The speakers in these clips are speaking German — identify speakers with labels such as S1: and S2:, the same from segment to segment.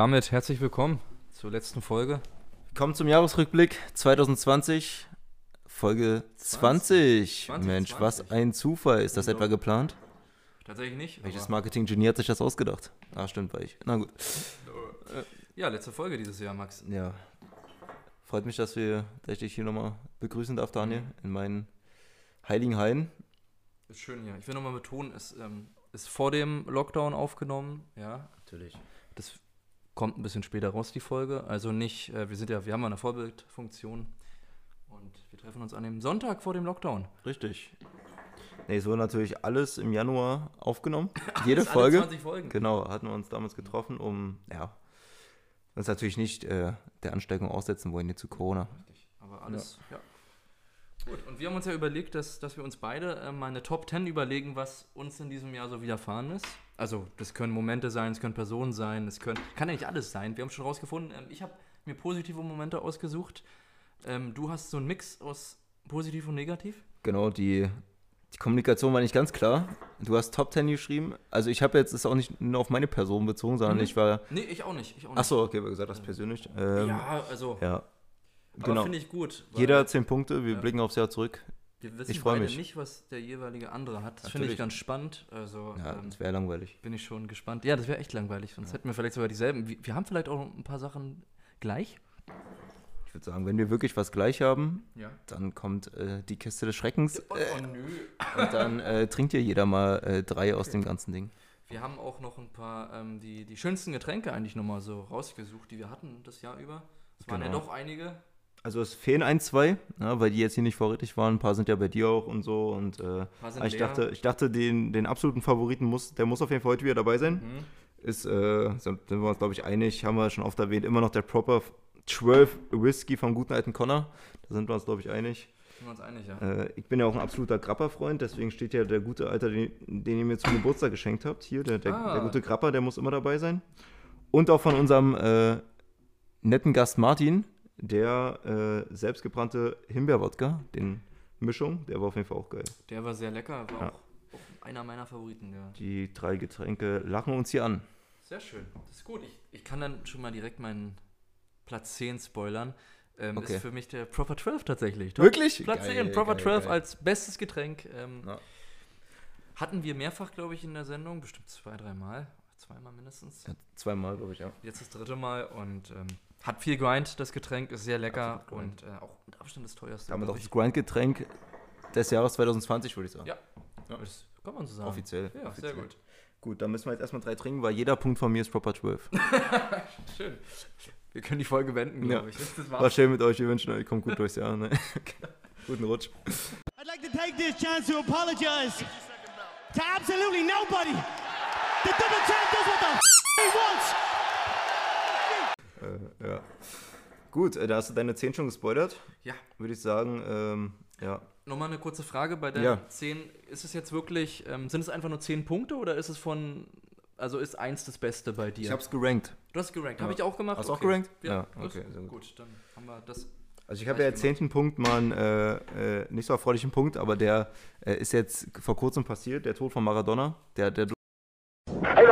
S1: Damit herzlich willkommen zur letzten Folge.
S2: Kommen zum Jahresrückblick 2020, Folge 20.
S1: 20,
S2: Mensch,
S1: 20.
S2: was ein Zufall. Ist das etwa geplant?
S1: Tatsächlich nicht.
S2: Welches Marketing-Genie hat sich das ausgedacht? Ah, stimmt, war ich. Na gut.
S1: Ja, letzte Folge dieses Jahr, Max.
S2: Ja. Freut mich, dass, wir, dass ich dich hier nochmal begrüßen darf, Daniel, in meinen heiligen Hain.
S1: Ist schön hier. Ich will nochmal betonen, es ähm, ist vor dem Lockdown aufgenommen. Ja,
S2: Natürlich.
S1: das kommt ein bisschen später raus, die Folge. Also nicht, äh, wir sind ja, wir haben ja eine Vorbildfunktion. Und wir treffen uns an dem Sonntag vor dem Lockdown.
S2: Richtig. Nee, es wurde natürlich alles im Januar aufgenommen. Jede Folge.
S1: 20 Folgen.
S2: Genau, hatten wir uns damals getroffen, um, ja, uns natürlich nicht äh, der Ansteckung aussetzen wollen, hier zu Corona.
S1: Richtig. Aber alles, ja. Gut, und wir haben uns ja überlegt, dass, dass wir uns beide äh, mal eine Top 10 überlegen, was uns in diesem Jahr so widerfahren ist. Also, das können Momente sein, es können Personen sein, es können, kann ja nicht alles sein. Wir haben schon rausgefunden, ähm, ich habe mir positive Momente ausgesucht. Ähm, du hast so einen Mix aus positiv und negativ.
S2: Genau, die, die Kommunikation war nicht ganz klar. Du hast Top 10 geschrieben. Also ich habe jetzt, ist auch nicht nur auf meine Person bezogen, sondern
S1: Mhm.
S2: ich war,
S1: Nee, ich auch nicht. Ich auch nicht.
S2: achso, okay, wie gesagt, das persönlich. Ähm, ja,
S1: Ja, also, aber
S2: genau.
S1: finde ich gut.
S2: Jeder hat 10 Punkte, wir
S1: Ja.
S2: blicken aufs Jahr zurück.
S1: Wir wissen
S2: ich
S1: beide
S2: mich.
S1: nicht, was der jeweilige andere hat. Das finde ich ganz spannend. Also,
S2: Ja,
S1: ähm,
S2: das wäre langweilig.
S1: bin ich schon gespannt. Ja, das wäre echt langweilig, sonst hätten wir vielleicht sogar dieselben. Wir, wir haben vielleicht auch ein paar Sachen gleich.
S2: Ich würde sagen, wenn wir wirklich was gleich haben,
S1: Ja.
S2: dann kommt äh, die Kiste des Schreckens
S1: Oh,
S2: äh,
S1: nö.
S2: und dann äh, trinkt hier jeder mal äh, drei aus dem ganzen Ding.
S1: Wir haben auch noch ein paar, ähm, die, die schönsten Getränke eigentlich nochmal so rausgesucht, die wir hatten das Jahr über. Es waren ja
S2: Genau.
S1: doch einige.
S2: Also es fehlen ein, zwei, ja, weil die jetzt hier nicht vorrätig waren. Ein paar sind ja bei dir auch und so. Und äh, ich
S1: leer.
S2: dachte, ich dachte den, den absoluten Favoriten muss, der muss auf jeden Fall heute wieder dabei sein.
S1: Mhm.
S2: ist, äh, sind wir uns, glaube ich, einig, haben wir schon oft erwähnt, immer noch der Proper 12 Whisky vom guten alten Connor. Da sind wir uns, glaube ich, einig.
S1: Sind wir uns einig, ja.
S2: Äh, ich bin ja auch ein absoluter Grappa-Freund, deswegen steht ja der gute Alter, den, den ihr mir zum Geburtstag geschenkt habt. Hier, der, der,
S1: Ah.
S2: der gute Grappa, der muss immer dabei sein. Und auch von unserem äh, netten Gast Martin, der äh, selbstgebrannte Himbeerwodka, den Mischung, der war auf jeden Fall auch geil.
S1: Der war sehr lecker, war
S2: Ja.
S1: auch, auch einer meiner Favoriten. Ja.
S2: Die drei Getränke lachen uns hier an.
S1: Sehr schön. Das ist gut. Ich, ich kann dann schon mal direkt meinen Platz 10 spoilern. Ähm,
S2: Okay.
S1: Ist für mich der Proper 12 tatsächlich.
S2: Wirklich?
S1: Platz
S2: Geil,
S1: 10, Proper
S2: geil,
S1: 12
S2: geil.
S1: als bestes Getränk. Ähm,
S2: Ja.
S1: Hatten wir mehrfach, glaube ich, in der Sendung, bestimmt zwei, dreimal, zweimal mindestens.
S2: Ja, zweimal, glaube ich, ja.
S1: Jetzt das dritte Mal und ähm, hat viel Grind, das Getränk, ist sehr lecker und äh, auch mit Abstand das teuerste.
S2: Damit auch
S1: glaub
S2: das Grind-Getränk des Jahres 2020, würde ich sagen.
S1: Ja. Das kann man so sagen.
S2: Offiziell.
S1: Ja,
S2: Offiziell.
S1: sehr gut.
S2: Gut, dann müssen wir jetzt erstmal drei trinken, weil jeder Punkt von mir ist Proper 12.
S1: Schön. Wir können die Folge wenden,
S2: Ja.
S1: glaube ich. Das
S2: War schön mit euch, wir wünschen euch, kommt gut durchs Jahr. Ne? Guten Rutsch.
S3: I'd like to take this chance to apologize to absolutely nobody. The double champ does what the f- he wants.
S2: Gut, äh, da hast du deine 10 schon gespoilert.
S1: Ja.
S2: Würde ich sagen, ähm, ja.
S1: Nochmal eine kurze Frage bei der
S2: Ja.
S1: 10. Ist es jetzt wirklich, ähm, sind es einfach nur 10 Punkte oder ist es von, also ist eins das Beste bei dir?
S2: Ich hab's gerankt.
S1: du hast gerankt.
S2: Ja.
S1: Habe ich auch gemacht.
S2: Hast du auch
S1: Okay.
S2: gerankt?
S1: Ja,
S2: Ja,
S1: gut.
S2: okay, gut.
S1: gut. dann haben wir das.
S2: Also ich habe ja zehnten Punkt mal einen äh, äh, nicht so erfreulichen Punkt, aber der äh, ist jetzt vor kurzem passiert, der Tod von Maradona. Der, der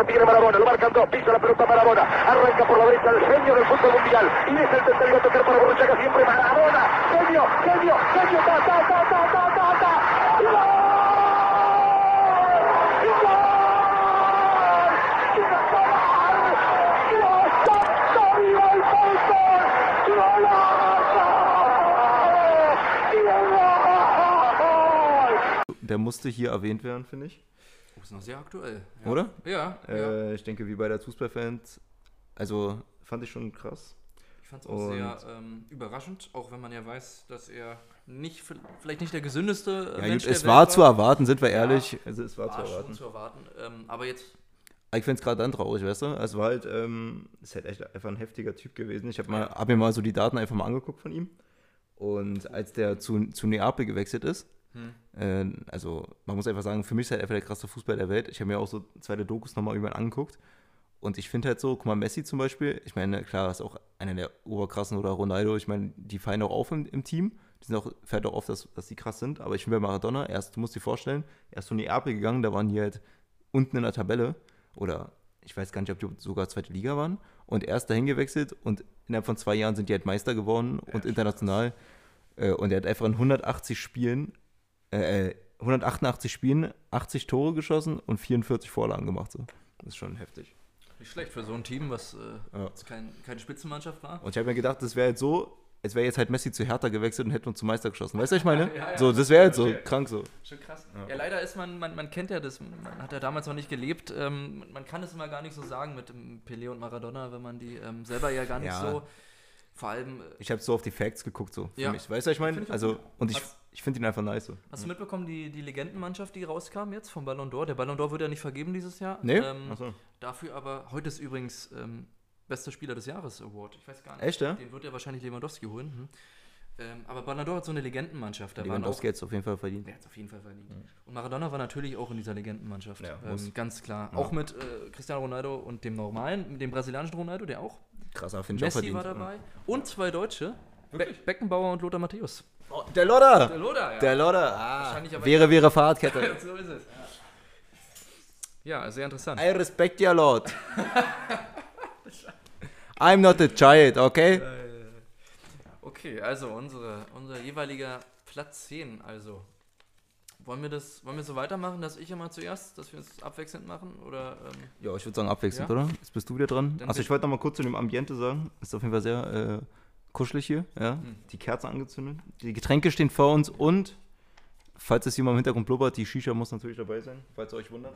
S4: tiene Maradona, lo marcan dos, pisa la pelota Maradona, arranca por la derecha el genio del fútbol mundial, y es el tercero a tocar para Borruchaga siempre Maradona, genio, genio, genio, ta, ta, ta, ta, ta, ta, ta,
S2: der musste hier erwähnt werden, finde ich.
S1: Oh, ist noch sehr aktuell. Ja.
S2: Oder?
S1: Ja, ja.
S2: Äh, ich denke, wie bei der Fußballfans. Also fand ich schon krass.
S1: Ich fand es auch sehr
S2: Und-
S1: ähm, überraschend, auch wenn man ja weiß, dass er nicht, vielleicht nicht der gesündeste äh,
S2: Ja,
S1: Mensch
S2: gut, es war
S1: Welt
S2: zu erwarten, sind wir ehrlich. Also es war,
S1: war
S2: zu
S1: schon
S2: erwarten.
S1: zu erwarten. Ähm, aber jetzt,
S2: Ich finde es gerade dann traurig, weißt du? Es war halt, ähm, ist halt echt einfach ein heftiger Typ gewesen. Ich habe mal, hab mir mal so die Daten einfach mal angeguckt von ihm. Und als der zu, zu Neapel gewechselt ist, äh, also man muss einfach sagen, für mich ist er einfach der krasse Fußball der Welt. Ich habe mir auch so zweite Dokus nochmal über ihn angeguckt. Und ich finde halt so, guck mal, Messi zum Beispiel, ich meine, klar, ist auch einer der oberkrassen oder Ronaldo, ich meine, die fallen auch auf im, im Team. Die sind auch, fällt auch auf, dass, dass die krass sind. Aber ich finde bei Maradona, erst, du musst dir vorstellen, er ist zu Neapel gegangen, da waren die halt unten in der Tabelle oder ich weiß gar nicht, ob die sogar zweite Liga waren. und er ist dahin gewechselt und innerhalb von zwei Jahren sind die halt Meister geworden und international. Äh, und er hat einfach in 180 Spielen, äh, äh, 188 Spielen 80 Tore geschossen und 44 Vorlagen gemacht. So. Das ist schon heftig.
S1: Nicht schlecht für so ein Team, was äh,
S2: Ja.
S1: kein, keine Spitzenmannschaft war.
S2: Und ich habe mir gedacht, das wäre jetzt so, es wäre jetzt halt Messi zu Hertha gewechselt und hätte uns zum Meister geschossen. Weißt du, was ich meine?
S1: Ja, ja.
S2: So, das wäre halt so krank so.
S1: Schon krass. Ja. leider ist man, man, man kennt ja das, man hat ja damals noch nicht gelebt. Ähm, man kann es immer gar nicht so sagen mit Pelé und Maradona, wenn man die ähm, selber ja gar nicht so. Vor allem, äh,
S2: Ich habe so auf die Facts geguckt, so für mich. Weißt du, was ich meine? Also, und ich,
S1: Hast-
S2: ich finde ihn einfach nice so.
S1: hast du mitbekommen, die, die Legendenmannschaft, die rauskam jetzt vom Ballon d'Or? Der Ballon d'Or wird ja nicht vergeben dieses Jahr.
S2: Nee?
S1: Ähm,
S2: Achso.
S1: Dafür aber, heute ist übrigens ähm, bester Spieler des Jahres Award. Ich weiß gar nicht.
S2: Echt, ja?
S1: Den wird ja wahrscheinlich Lewandowski holen. Hm. Ähm, aber Ballon d'Or hat so eine Legendenmannschaft. Da auch
S2: Lewandowski hat es auf jeden Fall verdient.
S1: Der hat es auf jeden Fall verdient. Und Maradona war natürlich auch in dieser Legendenmannschaft.
S2: Ja,
S1: ähm, ganz klar. Auch mit äh, Cristiano Ronaldo und dem normalen, mit dem brasilianischen Ronaldo, der auch.
S2: Krasser, finde ich auch
S1: Messi
S2: verdient.
S1: war dabei. Und zwei Deutsche. Be Beckenbauer und Lothar Matthäus.
S2: Oh, der Lodder!
S1: Der Lothar, ja.
S2: Der Lodder! Ah, wäre, wäre Fahrradkette.
S1: so ist es. Ja, sehr interessant.
S2: I respect your Lord. I'm not a child, okay?
S1: Okay, also unsere, unser jeweiliger Platz 10. Also, wollen wir das, wollen wir so weitermachen, dass ich immer zuerst, dass wir es abwechselnd machen? Oder, ähm,
S2: Ja, ich würde sagen abwechselnd,
S1: Ja?
S2: oder? Jetzt bist du wieder dran.
S1: Dann
S2: Also ich wollte noch mal kurz zu dem Ambiente sagen. Ist auf jeden Fall sehr äh, kuschelig hier. Ja?
S1: Hm.
S2: Die Kerze angezündet. Die Getränke stehen vor uns und, falls es jemand im Hintergrund blubbert, die Shisha muss natürlich dabei sein, falls ihr euch wundert.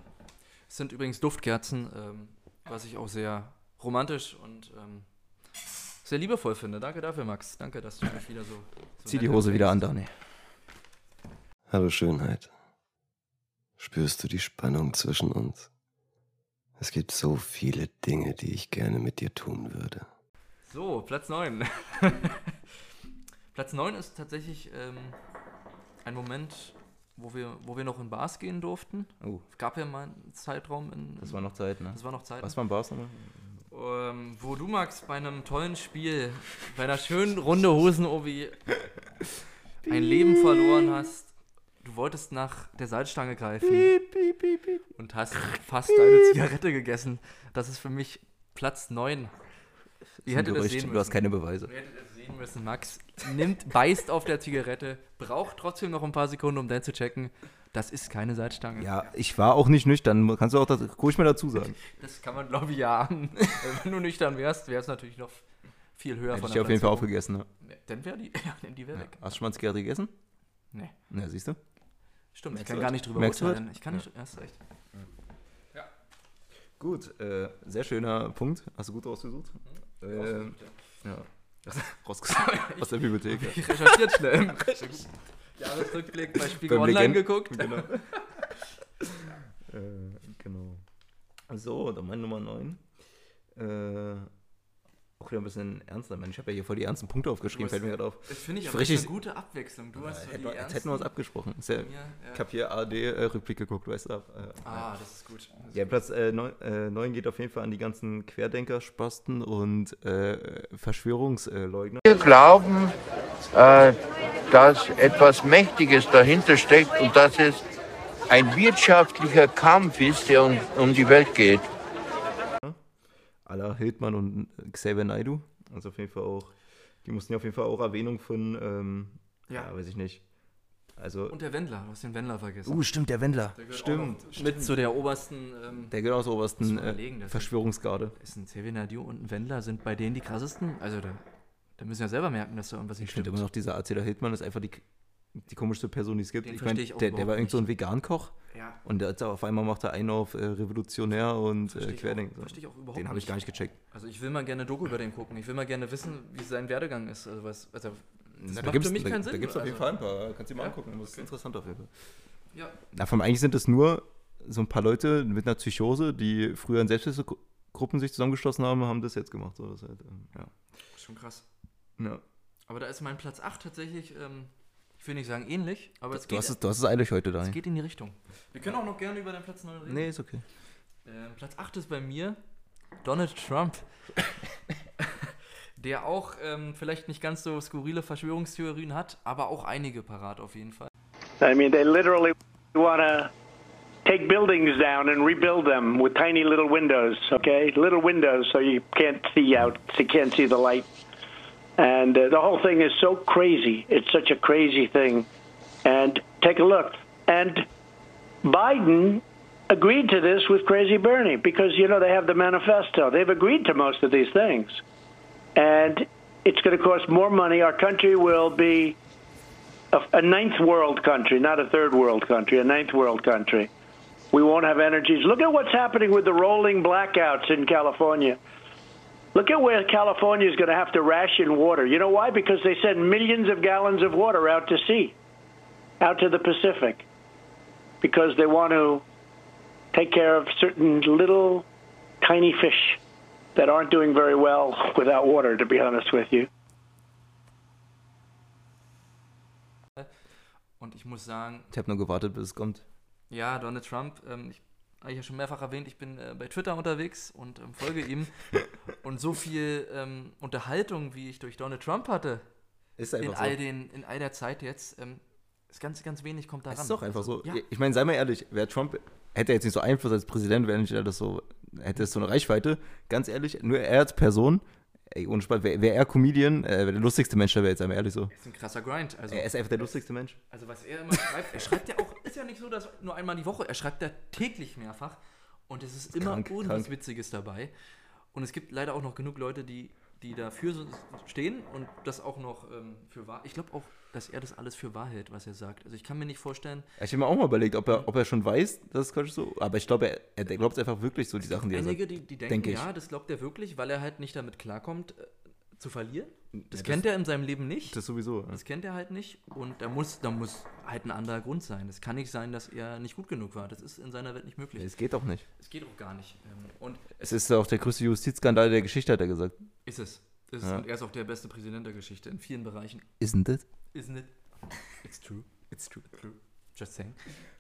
S1: Es sind übrigens Duftkerzen, ähm, was ich auch sehr romantisch und ähm, sehr liebevoll finde. Danke dafür, Max. Danke, dass du mich wieder so. so
S2: Zieh die Hose wieder an. Dani.
S5: Hallo Schönheit. Spürst du die Spannung zwischen uns? Es gibt so viele Dinge, die ich gerne mit dir tun würde.
S1: So, Platz 9. Platz 9 ist tatsächlich ähm, ein Moment, wo wir, wo wir noch in Bars gehen durften.
S2: Oh,
S1: Es gab ja mal einen Zeitraum in.
S2: das war noch Zeit, ne?
S1: das war noch Zeit.
S2: Was war ein Bars nochmal?
S1: Ähm, wo du, Max, bei einem tollen Spiel, bei einer schönen Runde Hosen-Obi ein Leben verloren hast. Du wolltest nach der Salzstange greifen und hast fast deine Zigarette gegessen. Das ist für mich Platz 9. Ihr hättet es
S2: Gerücht,
S1: sehen
S2: du hast keine Beweise.
S1: Ihr hättet sehen müssen. Max nimmt, beißt auf der Zigarette, braucht trotzdem noch ein paar Sekunden, um dann zu checken. Das ist keine Salzstange.
S2: Ja, ich war auch nicht nüchtern. Kannst du auch das ruhig mal dazu sagen.
S1: Das kann man, glaube ich, ja ahnen. Wenn du nüchtern wärst, wäre es natürlich noch viel höher
S2: Hätte
S1: von
S2: ich
S1: der
S2: auf jeden Fall aufgegessen. Ne?
S1: Ja, Dann wäre die, ja, dann die wäre weg.
S2: Hast du schon mal ein Zigarette gegessen?
S1: Nee,
S2: Ja, siehst du?
S1: stimmt. Ich
S2: Merkst
S1: kann
S2: du
S1: gar nicht drüber
S2: Merkst
S1: urteilen. Ich kann nicht, hast recht.
S2: Gut, äh, sehr schöner Punkt. Hast du gut rausgesucht? Äh, ja. Rausgesucht. Aus der Bibliothek.
S1: Ich recherchiert schnell. Jahresrückblick bei Spiegel
S2: Beim
S1: Online
S2: Legend-
S1: geguckt.
S2: Genau. äh, genau. So, dann meine Nummer 9. Äh, auch wieder ein bisschen ernster. Mann. Ich habe ja hier voll die ernsten Punkte aufgeschrieben, fällt mir
S1: hast-
S2: gerade auf.
S1: Das finde ich
S2: Ich
S1: aber
S2: richtig-
S1: eine gute Abwechslung. Du hast so
S2: Hätten
S1: die
S2: wir, jetzt hätten wir uns abgesprochen. Ja,
S1: Ja,
S2: Ich
S1: ja.
S2: habe hier ARD-Rückblick geguckt, weißt du. Äh,
S1: Ah, das ist gut.
S2: Ja, Platz 9 äh, neun- äh, neun geht auf jeden Fall an die ganzen Querdenker, Spasten und äh, Verschwörungsleugner.
S6: Wir glauben, äh, dass etwas Mächtiges dahinter steckt und dass es ein wirtschaftlicher Kampf ist, der um, um die Welt geht.
S2: Aller Hildmann und Xavier Naidu. Also auf jeden Fall auch, die mussten ja auf jeden Fall auch Erwähnung von, ähm, ja.
S1: Ja.
S2: weiß ich nicht. Also,
S1: Und der Wendler, du hast den Wendler vergessen.
S2: uh, stimmt, der Wendler.
S1: Der gehört
S2: Stimmt.
S1: auch noch Mit zu der obersten. Ähm,
S2: Der gehört aus der obersten äh, Verschwörungsgarde.
S1: ist ein Xavier Nadiu und ein Wendler sind bei denen die krassesten. Also da, da müssen ja selber merken, dass da irgendwas nicht
S2: Ich finde
S1: stimmt.
S2: immer noch, dieser Erzähler Hildmann ist einfach die, die komischste Person, die es gibt.
S1: Den
S2: ich meine, der, der war
S1: überhaupt
S2: irgend so ein Vegan-Koch
S1: Ja,
S2: und hat auf einmal macht er einen auf äh, Revolutionär und äh, Querdenker.
S1: verstehe ich auch überhaupt
S2: Den habe ich gar nicht gecheckt.
S1: Also ich will mal gerne Doku über den gucken. Ich will mal gerne wissen, wie sein Werdegang ist. Also was, also das
S2: Na,
S1: macht
S2: da
S1: für mich
S2: da,
S1: keinen
S2: da
S1: Sinn.
S2: gibt's auf jeden
S1: also,
S2: Fall ein paar. Kannst du dir mal
S1: Ja?
S2: angucken. Das ist interessant auf jeden Fall.
S1: Ja,
S2: Davon eigentlich sind es nur so ein paar Leute mit einer Psychose, die früher in Selbsthilfegruppen sich zusammengeschlossen haben, haben das jetzt gemacht. So, das ist halt, ähm, ja.
S1: schon krass.
S2: Ja.
S1: Aber da ist mein Platz 8 tatsächlich, ähm, ich will nicht sagen ähnlich, aber es
S2: Du,
S1: geht,
S2: hast es, du hast es eilig heute,
S1: es
S2: Dani.
S1: geht in die Richtung. Wir können auch noch gerne über den Platz 9 reden.
S2: Nee, ist okay.
S1: Ähm, Platz 8 ist bei mir Donald Trump. Der auch ähm, vielleicht nicht ganz so skurrile Verschwörungstheorien hat, aber auch einige parat auf jeden Fall.
S7: I mean, they literally want to take buildings down and rebuild them with tiny little windows. Okay, little windows so you can't see out, so you can't see the light. And uh, the whole thing is so crazy. It's such a crazy thing. And take a look. And Biden agreed to this with Crazy Bernie because, you know, they have the manifesto. They've agreed to most of these things. And it's going to cost more money. Our country will be a, a ninth world country, not a third world country, a ninth world country. We won't have energies. Look at what's happening with the rolling blackouts in California. Look at where California is going to have to ration water. You know why? Because they send millions of gallons of water out to sea, out to the Pacific, because they want to take care of certain little tiny fish that aren't doing very well without water, to be honest with you.
S1: Und ich muss sagen,
S2: Ich habe nur gewartet, bis es kommt.
S1: ja, Donald Trump, ähm, ich habe ich ja schon mehrfach erwähnt, ich bin äh, bei Twitter unterwegs und ähm, folge ihm. und so viel ähm, Unterhaltung, wie ich durch Donald Trump hatte,
S2: Ist
S1: in
S2: einfach
S1: all,
S2: so.
S1: den, in all der Zeit jetzt, ähm, ist ganz, ganz wenig kommt da ran.
S2: Ist doch einfach so.
S1: Ja.
S2: Ich meine, sei mal ehrlich, wäre Trump, hätte er jetzt nicht so Einfluss als Präsident, wäre nicht er das so, hätte es so eine Reichweite. Ganz ehrlich, nur er als Person, ey, ohne Spaß, wäre wär er Comedian, äh, der lustigste Mensch der Welt, sei mal ehrlich so.
S1: ist ein krasser Grind. Also,
S2: Er ist einfach der lustigste Mensch.
S1: also was er immer schreibt, er schreibt ja auch, ist ja nicht so, dass nur einmal die Woche, er schreibt ja täglich mehrfach und es ist immer
S2: krank,
S1: irgendwas
S2: krank.
S1: Witziges dabei. Und es gibt leider auch noch genug Leute, die, die dafür stehen und das auch noch ähm, für wahr. Ich glaube auch, dass er das alles für wahr hält, was er sagt. Also ich kann mir nicht vorstellen,
S2: Ich habe mir auch mal überlegt, ob er, ob er schon weiß, dass es Quatsch so, aber ich glaube, er, er glaubt einfach wirklich so die Sachen, die er
S1: einige,
S2: sagt.
S1: die, die denken,
S2: denke ich.
S1: ja, das glaubt er wirklich, weil er halt nicht damit klarkommt, äh, zu verlieren. Das
S2: das-
S1: kennt er in seinem Leben nicht.
S2: Das sowieso.
S1: Das kennt er halt nicht und da muss, da muss halt ein anderer Grund sein. Es kann nicht sein, dass er nicht gut genug war. Das ist in seiner Welt nicht möglich.
S2: Es geht doch nicht.
S1: Es geht auch gar nicht. Ähm, Und
S2: Es ist auch der größte Justizskandal der Geschichte, hat er gesagt.
S1: ist es. Ist es.
S2: Ja.
S1: Und er ist auch der beste Präsident der Geschichte in vielen Bereichen.
S2: Isn't it?
S1: Isn't it? It's true. It's true. True. Just saying.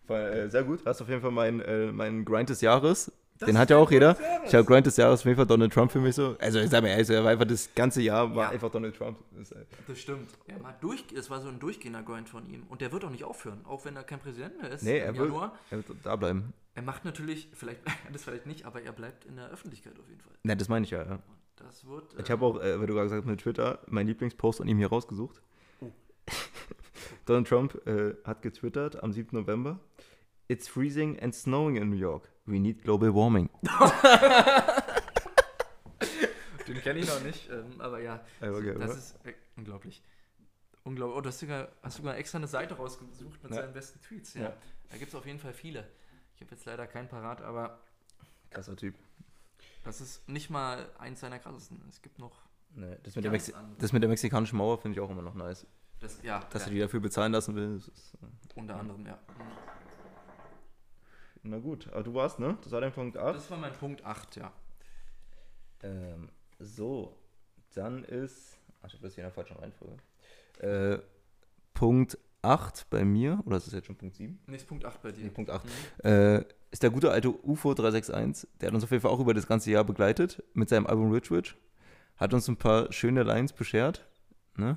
S2: Äh, sehr gut. Hast auf jeden Fall meinen äh, meinen Grind des Jahres. Den hat ja auch jeder. Ich habe Grind des Jahres auf jeden Fall Donald Trump für mich so. Also ich sag mal ehrlich, er war einfach das ganze Jahr war
S1: Ja.
S2: einfach Donald Trump. Das äh,
S1: Das stimmt. Er war durch, es war so ein durchgehender Grind von ihm. Und der wird auch nicht aufhören, auch wenn er kein Präsident mehr ist
S2: nee,
S1: im
S2: er wird,
S1: Januar.
S2: er wird da bleiben.
S1: Er macht natürlich, vielleicht, das vielleicht nicht, aber er bleibt in der Öffentlichkeit auf jeden Fall.
S2: Ne, das meine ich ja. ja.
S1: Das wird.
S2: Ich habe auch, äh, weil du gerade gesagt hast mit Twitter, meinen Lieblingspost an ihm hier rausgesucht. Donald Trump äh, hat getwittert am 7. November. It's freezing and snowing in New York. We need global warming.
S1: Den kenne ich noch nicht, ähm, aber ja,
S2: Ja, okay,
S1: das
S2: oder?
S1: ist äh, unglaublich. Unglaublich. Oh, du hast sogar, hast sogar extra eine Seite rausgesucht mit
S2: Ja.
S1: seinen besten Tweets. Ja.
S2: Ja.
S1: Da gibt es auf jeden Fall viele. Ich habe jetzt leider keinen parat, aber
S2: Krasser Typ.
S1: Das ist nicht mal eins seiner krassesten. Es gibt noch
S2: Nee, das, mit das mit der mexikanischen Mauer finde ich auch immer noch nice.
S1: das, ja,
S2: Dass
S1: ja,
S2: er die dafür bezahlen lassen will. Das ist, äh,
S1: unter anderem, ja.
S2: na gut, aber du warst, ne? Das war dein Punkt 8.
S1: Das war mein Punkt 8, ja.
S2: Ähm, so, dann ist. Ach, ich habe das hier in der falschen Reihenfolge. Äh, Punkt 8 bei mir, oder ist das jetzt schon Punkt 7?
S1: Nee, ist Punkt 8 bei dir.
S2: Nee, Punkt 8. Äh, ist der gute alte UFO 361. Der hat uns auf jeden Fall auch über das ganze Jahr begleitet mit seinem Album Rich Rich. Hat uns ein paar schöne Lines beschert. Ne?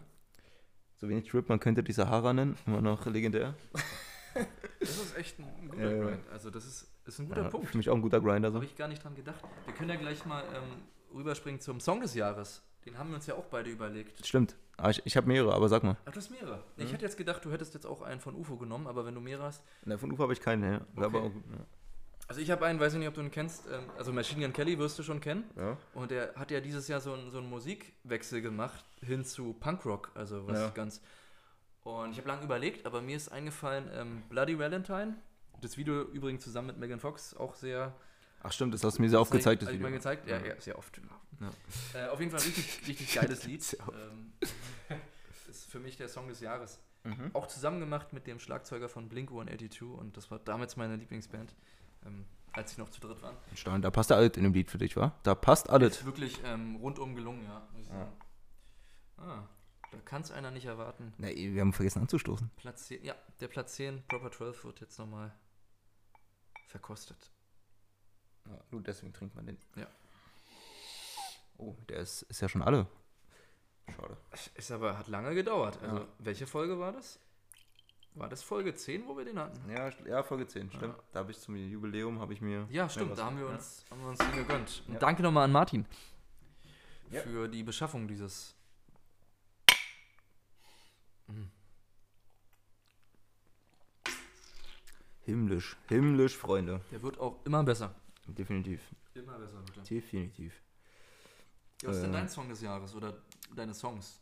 S2: So wenig Trip, man könnte die Sahara nennen. Immer noch legendär.
S1: Das ist echt ein guter
S2: Ja.
S1: Grind. Also, das ist, ist ein guter
S2: Ja,
S1: Punkt.
S2: für mich auch ein guter Grinder. So.
S1: Habe ich gar nicht dran gedacht. Wir können ja gleich mal ähm, rüberspringen zum Song des Jahres. Den haben wir uns ja auch beide überlegt.
S2: Stimmt. Aber ich, ich habe mehrere, aber sag mal.
S1: Ach, du hast mehrere.
S2: Mhm.
S1: Ich hätte jetzt gedacht, du hättest jetzt auch einen von UFO genommen, aber wenn du mehrere hast.
S2: Na, von UFO habe ich keinen. Ja. Aber auch,
S1: Also ich habe einen, weiß ich nicht, ob du ihn kennst. Ähm, also Machine Gun Kelly wirst du schon kennen.
S2: ja.
S1: Und der hat ja dieses Jahr so einen, so einen Musikwechsel gemacht hin zu Punkrock. Also was
S2: Ja.
S1: ganz. Und ich habe lange überlegt, aber mir ist eingefallen ähm, Bloody Valentine. Das Video übrigens zusammen mit Megan Fox auch sehr
S2: Ach stimmt, das hast du mir sehr oft gezeigt, das Video.
S1: mal gezeigt? Ja, ja sehr oft. Äh, auf jeden Fall ein richtig, richtig geiles Lied. ähm, ist für mich der Song des Jahres.
S2: Mhm.
S1: Auch zusammen gemacht mit dem Schlagzeuger von Blink 182 und das war damals meine Lieblingsband, ähm, als sie noch zu dritt waren.
S2: Stein, Da passt alles in dem Lied für dich, wa? Da passt alles.
S1: Ist wirklich ähm, rundum gelungen, ja. Muss ich sagen. Ah, da kann es einer nicht erwarten.
S2: Na, wir haben vergessen anzustoßen.
S1: Platz 10, ja, der Platz 10, Proper 12, wird jetzt nochmal verkostet.
S2: Ja, nur deswegen trinkt man den.
S1: Ja.
S2: Oh, der ist, ist ja schon alle. Schade.
S1: Ist aber, hat lange gedauert. Also,
S2: Ja.
S1: welche Folge war das? War das Folge 10, wo wir den hatten?
S2: Ja, ja Folge 10, stimmt. Da habe ich zum Jubiläum, habe ich mir...
S1: Ja, stimmt, da haben wir
S2: ja.
S1: uns, haben wir uns den gegönnt. Und
S2: Ja.
S1: danke nochmal an Martin
S2: Ja.
S1: für die Beschaffung dieses.
S2: Himmlisch, himmlisch, Freunde.
S1: Der wird auch immer besser.
S2: Definitiv.
S1: Immer besser, bitte.
S2: Definitiv.
S1: Was ist denn
S2: Äh.
S1: dein Song des Jahres oder deine Songs?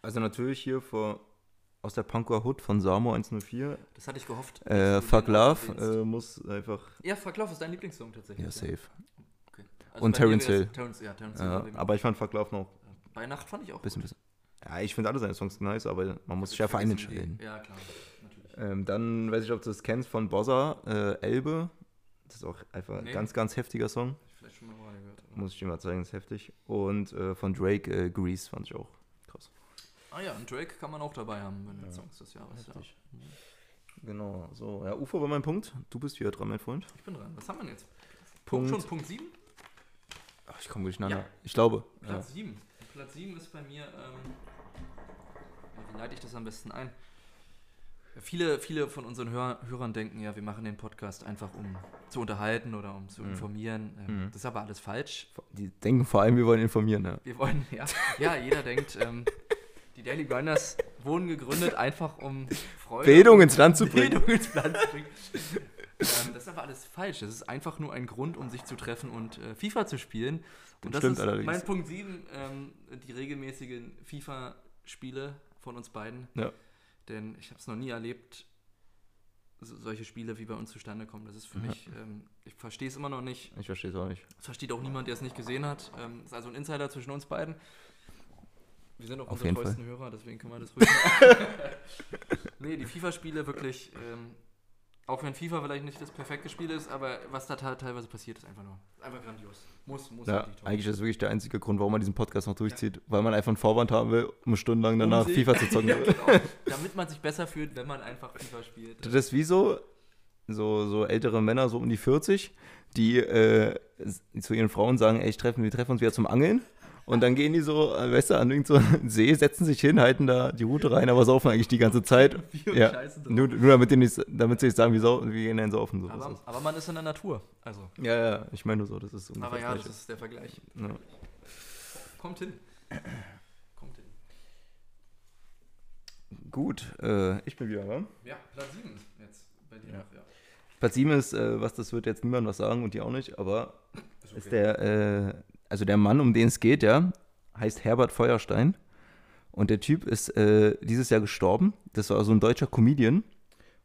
S2: Also natürlich hier vor, aus der Punker Hood von Samo 104.
S1: Das hatte ich gehofft.
S2: Äh, Fuck Love äh, muss einfach...
S1: ja, Fuck Love ist dein Lieblingssong tatsächlich.
S2: Ja, safe.
S1: Okay.
S2: Und
S1: bei dir
S2: Terence Hill.
S1: Terence, ja, Terence Hill.
S2: Ja, aber ich fand Fuck Love noch
S1: bei Nacht fand ich auch.
S2: bisschen
S1: gut.
S2: besser. Ja, ich finde alle seine Songs nice, aber man muss sich
S1: Ich
S2: ja für einen entscheiden.
S1: Ja, klar. Natürlich.
S2: Ähm, dann weiß ich, ob du das kennst von Bossa, äh, Elbe. Das ist auch einfach
S1: Nee.
S2: ein ganz, ganz heftiger Song.
S1: Vielleicht schon mal gehört.
S2: Muss ich dir mal zeigen, ist heftig. Und äh, von Drake, äh, Grease fand ich auch krass.
S1: Ah ja, und Drake kann man auch dabei haben bei den Songs des Jahres. Ja.
S2: Genau, so. Ja, Ufo war mein Punkt. Du bist wieder dran, mein Freund.
S1: Ich bin dran. Was haben wir denn jetzt?
S2: Punkt.
S1: Schon Punkt 7?
S2: Ach, ich komme durcheinander.
S1: Ja.
S2: Ich glaube. Ja.
S1: Platz 7. Platz 7 ist bei mir, ähm, ja, wie leite ich das am besten ein? Ja, viele, viele von unseren Hör Hörern denken ja, wir machen den Podcast einfach, um zu unterhalten oder um
S2: Mhm.
S1: zu informieren. Ähm, Das ist aber alles falsch.
S2: Die denken vor allem, wir wollen informieren. Ja.
S1: Wir wollen, ja, ja jeder denkt, ähm, die Daily Grinders wurden gegründet, einfach um Freude
S2: Bildung ins Land zu bringen.
S1: Bildung ins Land zu bringen. ähm, das ist aber alles falsch. Das ist einfach nur ein Grund, um sich zu treffen und äh, FIFA zu spielen. Und das
S2: stimmt
S1: ist
S2: allerdings.
S1: mein Punkt 7, ähm, die regelmäßigen FIFA-Spiele von uns beiden.
S2: Ja.
S1: Denn ich habe es noch nie erlebt, so, solche Spiele wie bei uns zustande kommen. Das ist für mich, ähm, ich verstehe es immer noch nicht.
S2: Ich verstehe es auch nicht.
S1: Das versteht auch niemand, der es nicht gesehen hat. Ähm, ist also ein Insider zwischen uns beiden. Wir sind auch
S2: Auf
S1: unsere treuesten Hörer, deswegen können wir das ruhig machen. nee, die FIFA-Spiele wirklich, ähm, auch wenn FIFA vielleicht nicht das perfekte Spiel ist, aber was da te- teilweise passiert, ist einfach nur, einfach grandios. Muss, muss
S2: Ja,
S1: toll.
S2: eigentlich ist das wirklich der einzige Grund, warum man diesen Podcast noch durchzieht. Weil man einfach einen Vorwand haben will, um stundenlang danach
S1: Um
S2: FIFA zu zocken.
S1: ja, genau. Damit man sich besser fühlt, wenn man einfach FIFA spielt.
S2: Das ist wie so, so, so ältere Männer, so um die 40, die äh, zu ihren Frauen sagen, ey, ich treffen, wir treffen uns wieder zum Angeln. Und dann gehen die so, äh, weißt du, an irgendeinen See, setzen sich hin, halten da die Route rein, aber saufen eigentlich die ganze Zeit.
S1: Wie und
S2: ja. Nur, nur damit, die nicht, damit sie nicht sagen, wir, sau, wir gehen dann saufen. So.
S1: aber, aber man ist in der Natur. Also.
S2: ja, ja, ich meine nur so, das ist ungefähr
S1: Aber ja,
S2: das
S1: ist der Vergleich.
S2: Ja.
S1: Kommt hin. Kommt hin.
S2: Gut, äh, ich bin wieder, wa?
S1: Ja, Platz 7 jetzt bei dir
S2: Ja.
S1: noch, ja.
S2: Platz 7 ist, äh, was das wird jetzt niemand was sagen und die auch nicht, aber
S1: Ist
S2: ist
S1: okay.
S2: der, äh, also der Mann, um den es geht, ja, heißt Herbert Feuerstein. Und der Typ ist äh, dieses Jahr gestorben. Das war so ein deutscher Comedian.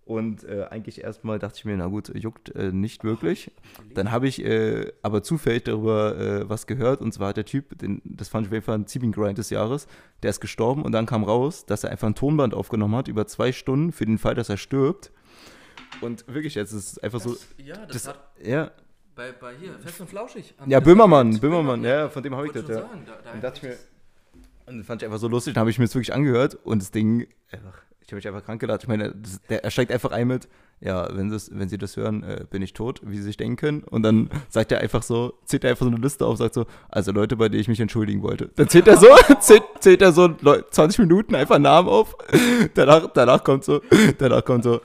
S2: Und äh, eigentlich erstmal dachte ich mir, na gut, juckt äh, nicht wirklich. Dann habe ich äh, aber zufällig darüber äh, was gehört. Und zwar hat der Typ, den, das fand ich auf jeden Fall ein Ziemlich Grind des Jahres, der ist gestorben. Und dann kam raus, dass er einfach ein Tonband aufgenommen hat über zwei Stunden für den Fall, dass er stirbt. Und wirklich, jetzt ist es einfach so.
S1: Das, ja, das,
S2: Das,
S1: hat
S2: ja,
S1: bei, bei hier, Fest und Flauschig.
S2: ja, Böhmermann. Böhmermann, ja, von dem habe ich das, ja.
S1: sagen, da, da
S2: dachte ich mir,
S1: das-
S2: und das fand ich einfach so lustig, dann habe ich mir das wirklich angehört und das Ding, einfach, ich habe mich einfach krank gelacht. Ich meine, das, der, er steigt einfach ein mit, ja, wenn, wenn Sie das hören, äh, bin ich tot, wie Sie sich denken können. Und dann sagt er einfach so, zählt er einfach so eine Liste auf, sagt so, also Leute, bei denen ich mich entschuldigen wollte. Dann zählt er so, zählt, zählt er so Leu- 20 Minuten einfach Namen auf. Danach, danach kommt so, danach kommt so,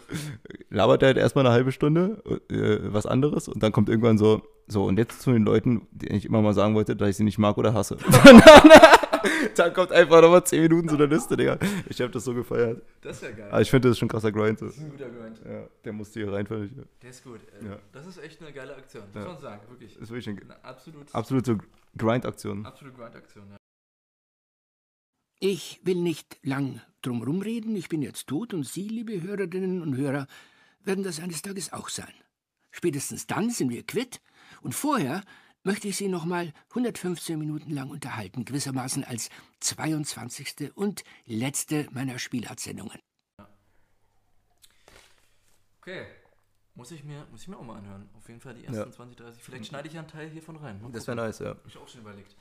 S2: labert er halt erstmal eine halbe Stunde äh, was anderes und dann kommt irgendwann so, so, und jetzt zu den Leuten, denen ich immer mal sagen wollte, dass ich sie nicht mag oder hasse. dann kommt einfach nochmal 10 Minuten so eine Liste, Digga. Ich habe das so gefeiert.
S1: Das ist ja geil.
S2: Aber ich finde, das ist schon krasser Grind. So.
S1: das ist ein guter Grind.
S2: Ja, der musste hier rein, fand ich.
S1: Der ist gut. Äh,
S2: Ja.
S1: Das ist echt eine geile Aktion. Muss
S2: Ja.
S1: man sagen, wirklich.
S2: Das ist wirklich eine
S1: Eine absolut,
S2: absolute Grind-Aktion.
S1: absolute Grind-Aktion. Ja.
S8: Ich will nicht lang drumherum reden. Ich bin jetzt tot und Sie, liebe Hörerinnen und Hörer, werden das eines Tages auch sein. Spätestens dann sind wir quitt und vorher möchte ich Sie noch mal 115 Minuten lang unterhalten, gewissermaßen als 22. und letzte meiner Spielartsendungen.
S1: Okay. Muss ich, mir, muss ich mir auch mal anhören. Auf jeden Fall die ersten
S2: Ja.
S1: 20, 30. Vielleicht schneide ich einen Teil hiervon rein. Mal
S2: Das wäre nice, ja.
S1: Hab ich auch schon überlegt.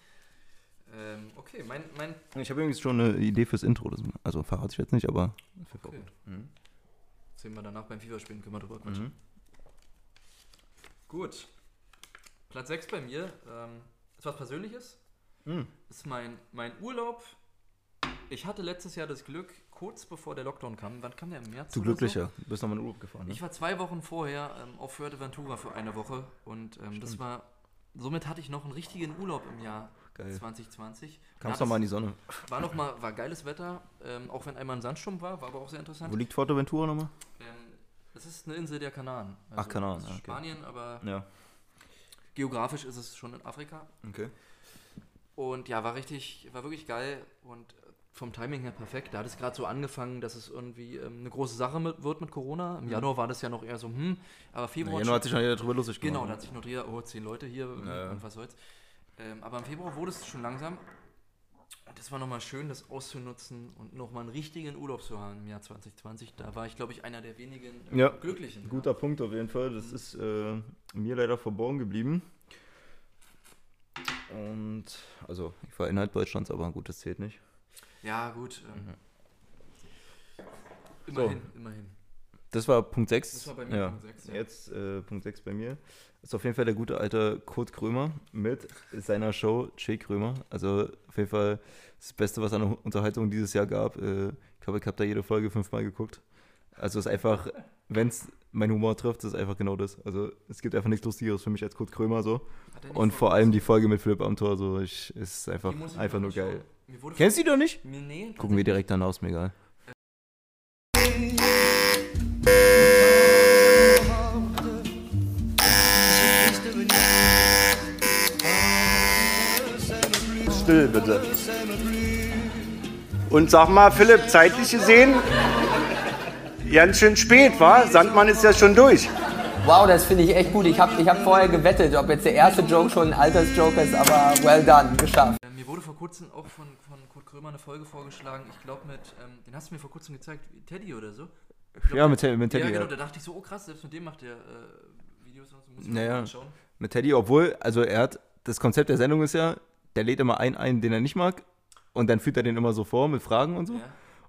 S1: Ähm, okay, mein, mein
S2: Ich habe übrigens schon eine Idee fürs Intro. Das, also verrate ich jetzt nicht, aber.
S1: Okay. Sehen wir danach beim FIFA-Spielen, können wir drüber quatschen.
S2: Mhm.
S1: Gut. Platz 6 bei mir. Ähm, ist was Persönliches.
S2: Mhm.
S1: Ist mein, mein Urlaub. Ich hatte letztes Jahr das Glück, kurz bevor der Lockdown kam. Wann kam der im März?
S2: Du glücklicher. Du bist nochmal in Urlaub gefahren.
S1: So?
S2: Ne?
S1: Ich war zwei Wochen vorher ähm, auf Fuerteventura für eine Woche und ähm, das war. Somit hatte ich noch einen richtigen Urlaub im Jahr
S2: Geil.
S1: 2020.
S2: Kamst
S1: Ja,
S2: noch mal in die Sonne.
S1: War noch mal, war geiles Wetter, ähm, auch wenn einmal ein Sandsturm war, war aber auch sehr interessant.
S2: Wo liegt Forteventura nochmal?
S1: Ähm, das ist eine Insel der Kanaren.
S2: Ach, Kanaren, ja, okay.
S1: Spanien, aber
S2: Ja.
S1: Geografisch ist es schon in Afrika.
S2: Okay.
S1: Und ja, war richtig, war wirklich geil und vom Timing her perfekt. Da hat es gerade so angefangen, dass es irgendwie ähm, eine große Sache mit, wird mit Corona. Im Januar war das ja noch eher so, hm, aber Februar.
S2: Januar hat sich schon jeder drüber lustig gemacht.
S1: Genau, da hat sich noch jeder, oh, zehn Leute hier
S2: ja.
S1: und was soll's. Ähm, aber im Februar wurde es schon langsam. Das war nochmal schön, das auszunutzen und nochmal einen richtigen Urlaub zu haben im Jahr 2020. Da war ich, glaube ich, einer der wenigen äh,
S2: Ja,
S1: Glücklichen.
S2: Guter Punkt auf jeden Fall. Das ist äh, mir leider verborgen geblieben. Und, also, ich war innerhalb Deutschlands, aber gut, das zählt nicht.
S1: Ja, gut. Ähm,
S2: Mhm.
S1: Immerhin, immerhin.
S2: Das war Punkt 6.
S1: Das war bei mir
S2: ja.
S1: Punkt sechs, ja.
S2: Jetzt äh, Punkt 6 bei mir. Ist auf jeden Fall der gute alte Kurt Krömer mit seiner Show Che Krömer. Also auf jeden Fall das Beste, was an Unterhaltung dieses Jahr gab. Äh, ich glaube, ich habe da jede Folge fünfmal geguckt. Also es ist einfach, wenn es mein Humor trifft, ist es einfach genau das. Also es gibt einfach nichts Lustigeres für mich als Kurt Krömer so. Und
S1: vor
S2: allem die Folge mit Philipp Amthor, so ich, ist einfach, einfach nur geil. Kennst du die doch nicht?
S1: Mir, nee,
S2: Gucken wir direkt danach, ist mir egal.
S9: Still bitte. Und sag mal, Philipp, zeitlich gesehen, ganz schön spät, war? Sandmann ist ja schon durch.
S10: Wow, das finde ich echt gut. Ich habe ich hab vorher gewettet, ob jetzt der erste Joke schon ein Altersjoke ist, aber well done, geschafft.
S1: Äh, mir wurde vor kurzem auch von, von Kurt Krömer eine Folge vorgeschlagen. Ich glaube mit, ähm, den hast du mir vor kurzem gezeigt, Teddy oder so. Glaub,
S2: Ja, mit Te- mit Teddy,
S1: Ja, genau,
S2: ja.
S1: da dachte ich so, oh krass, selbst mit dem macht der äh, Videos und so. Muss ich mal
S2: Naja,
S1: anschauen.
S2: mit Teddy, obwohl, also er hat, das Konzept der Sendung ist ja, der lädt immer einen ein, den er nicht mag und dann führt er den immer so vor mit Fragen und so.
S1: Ja.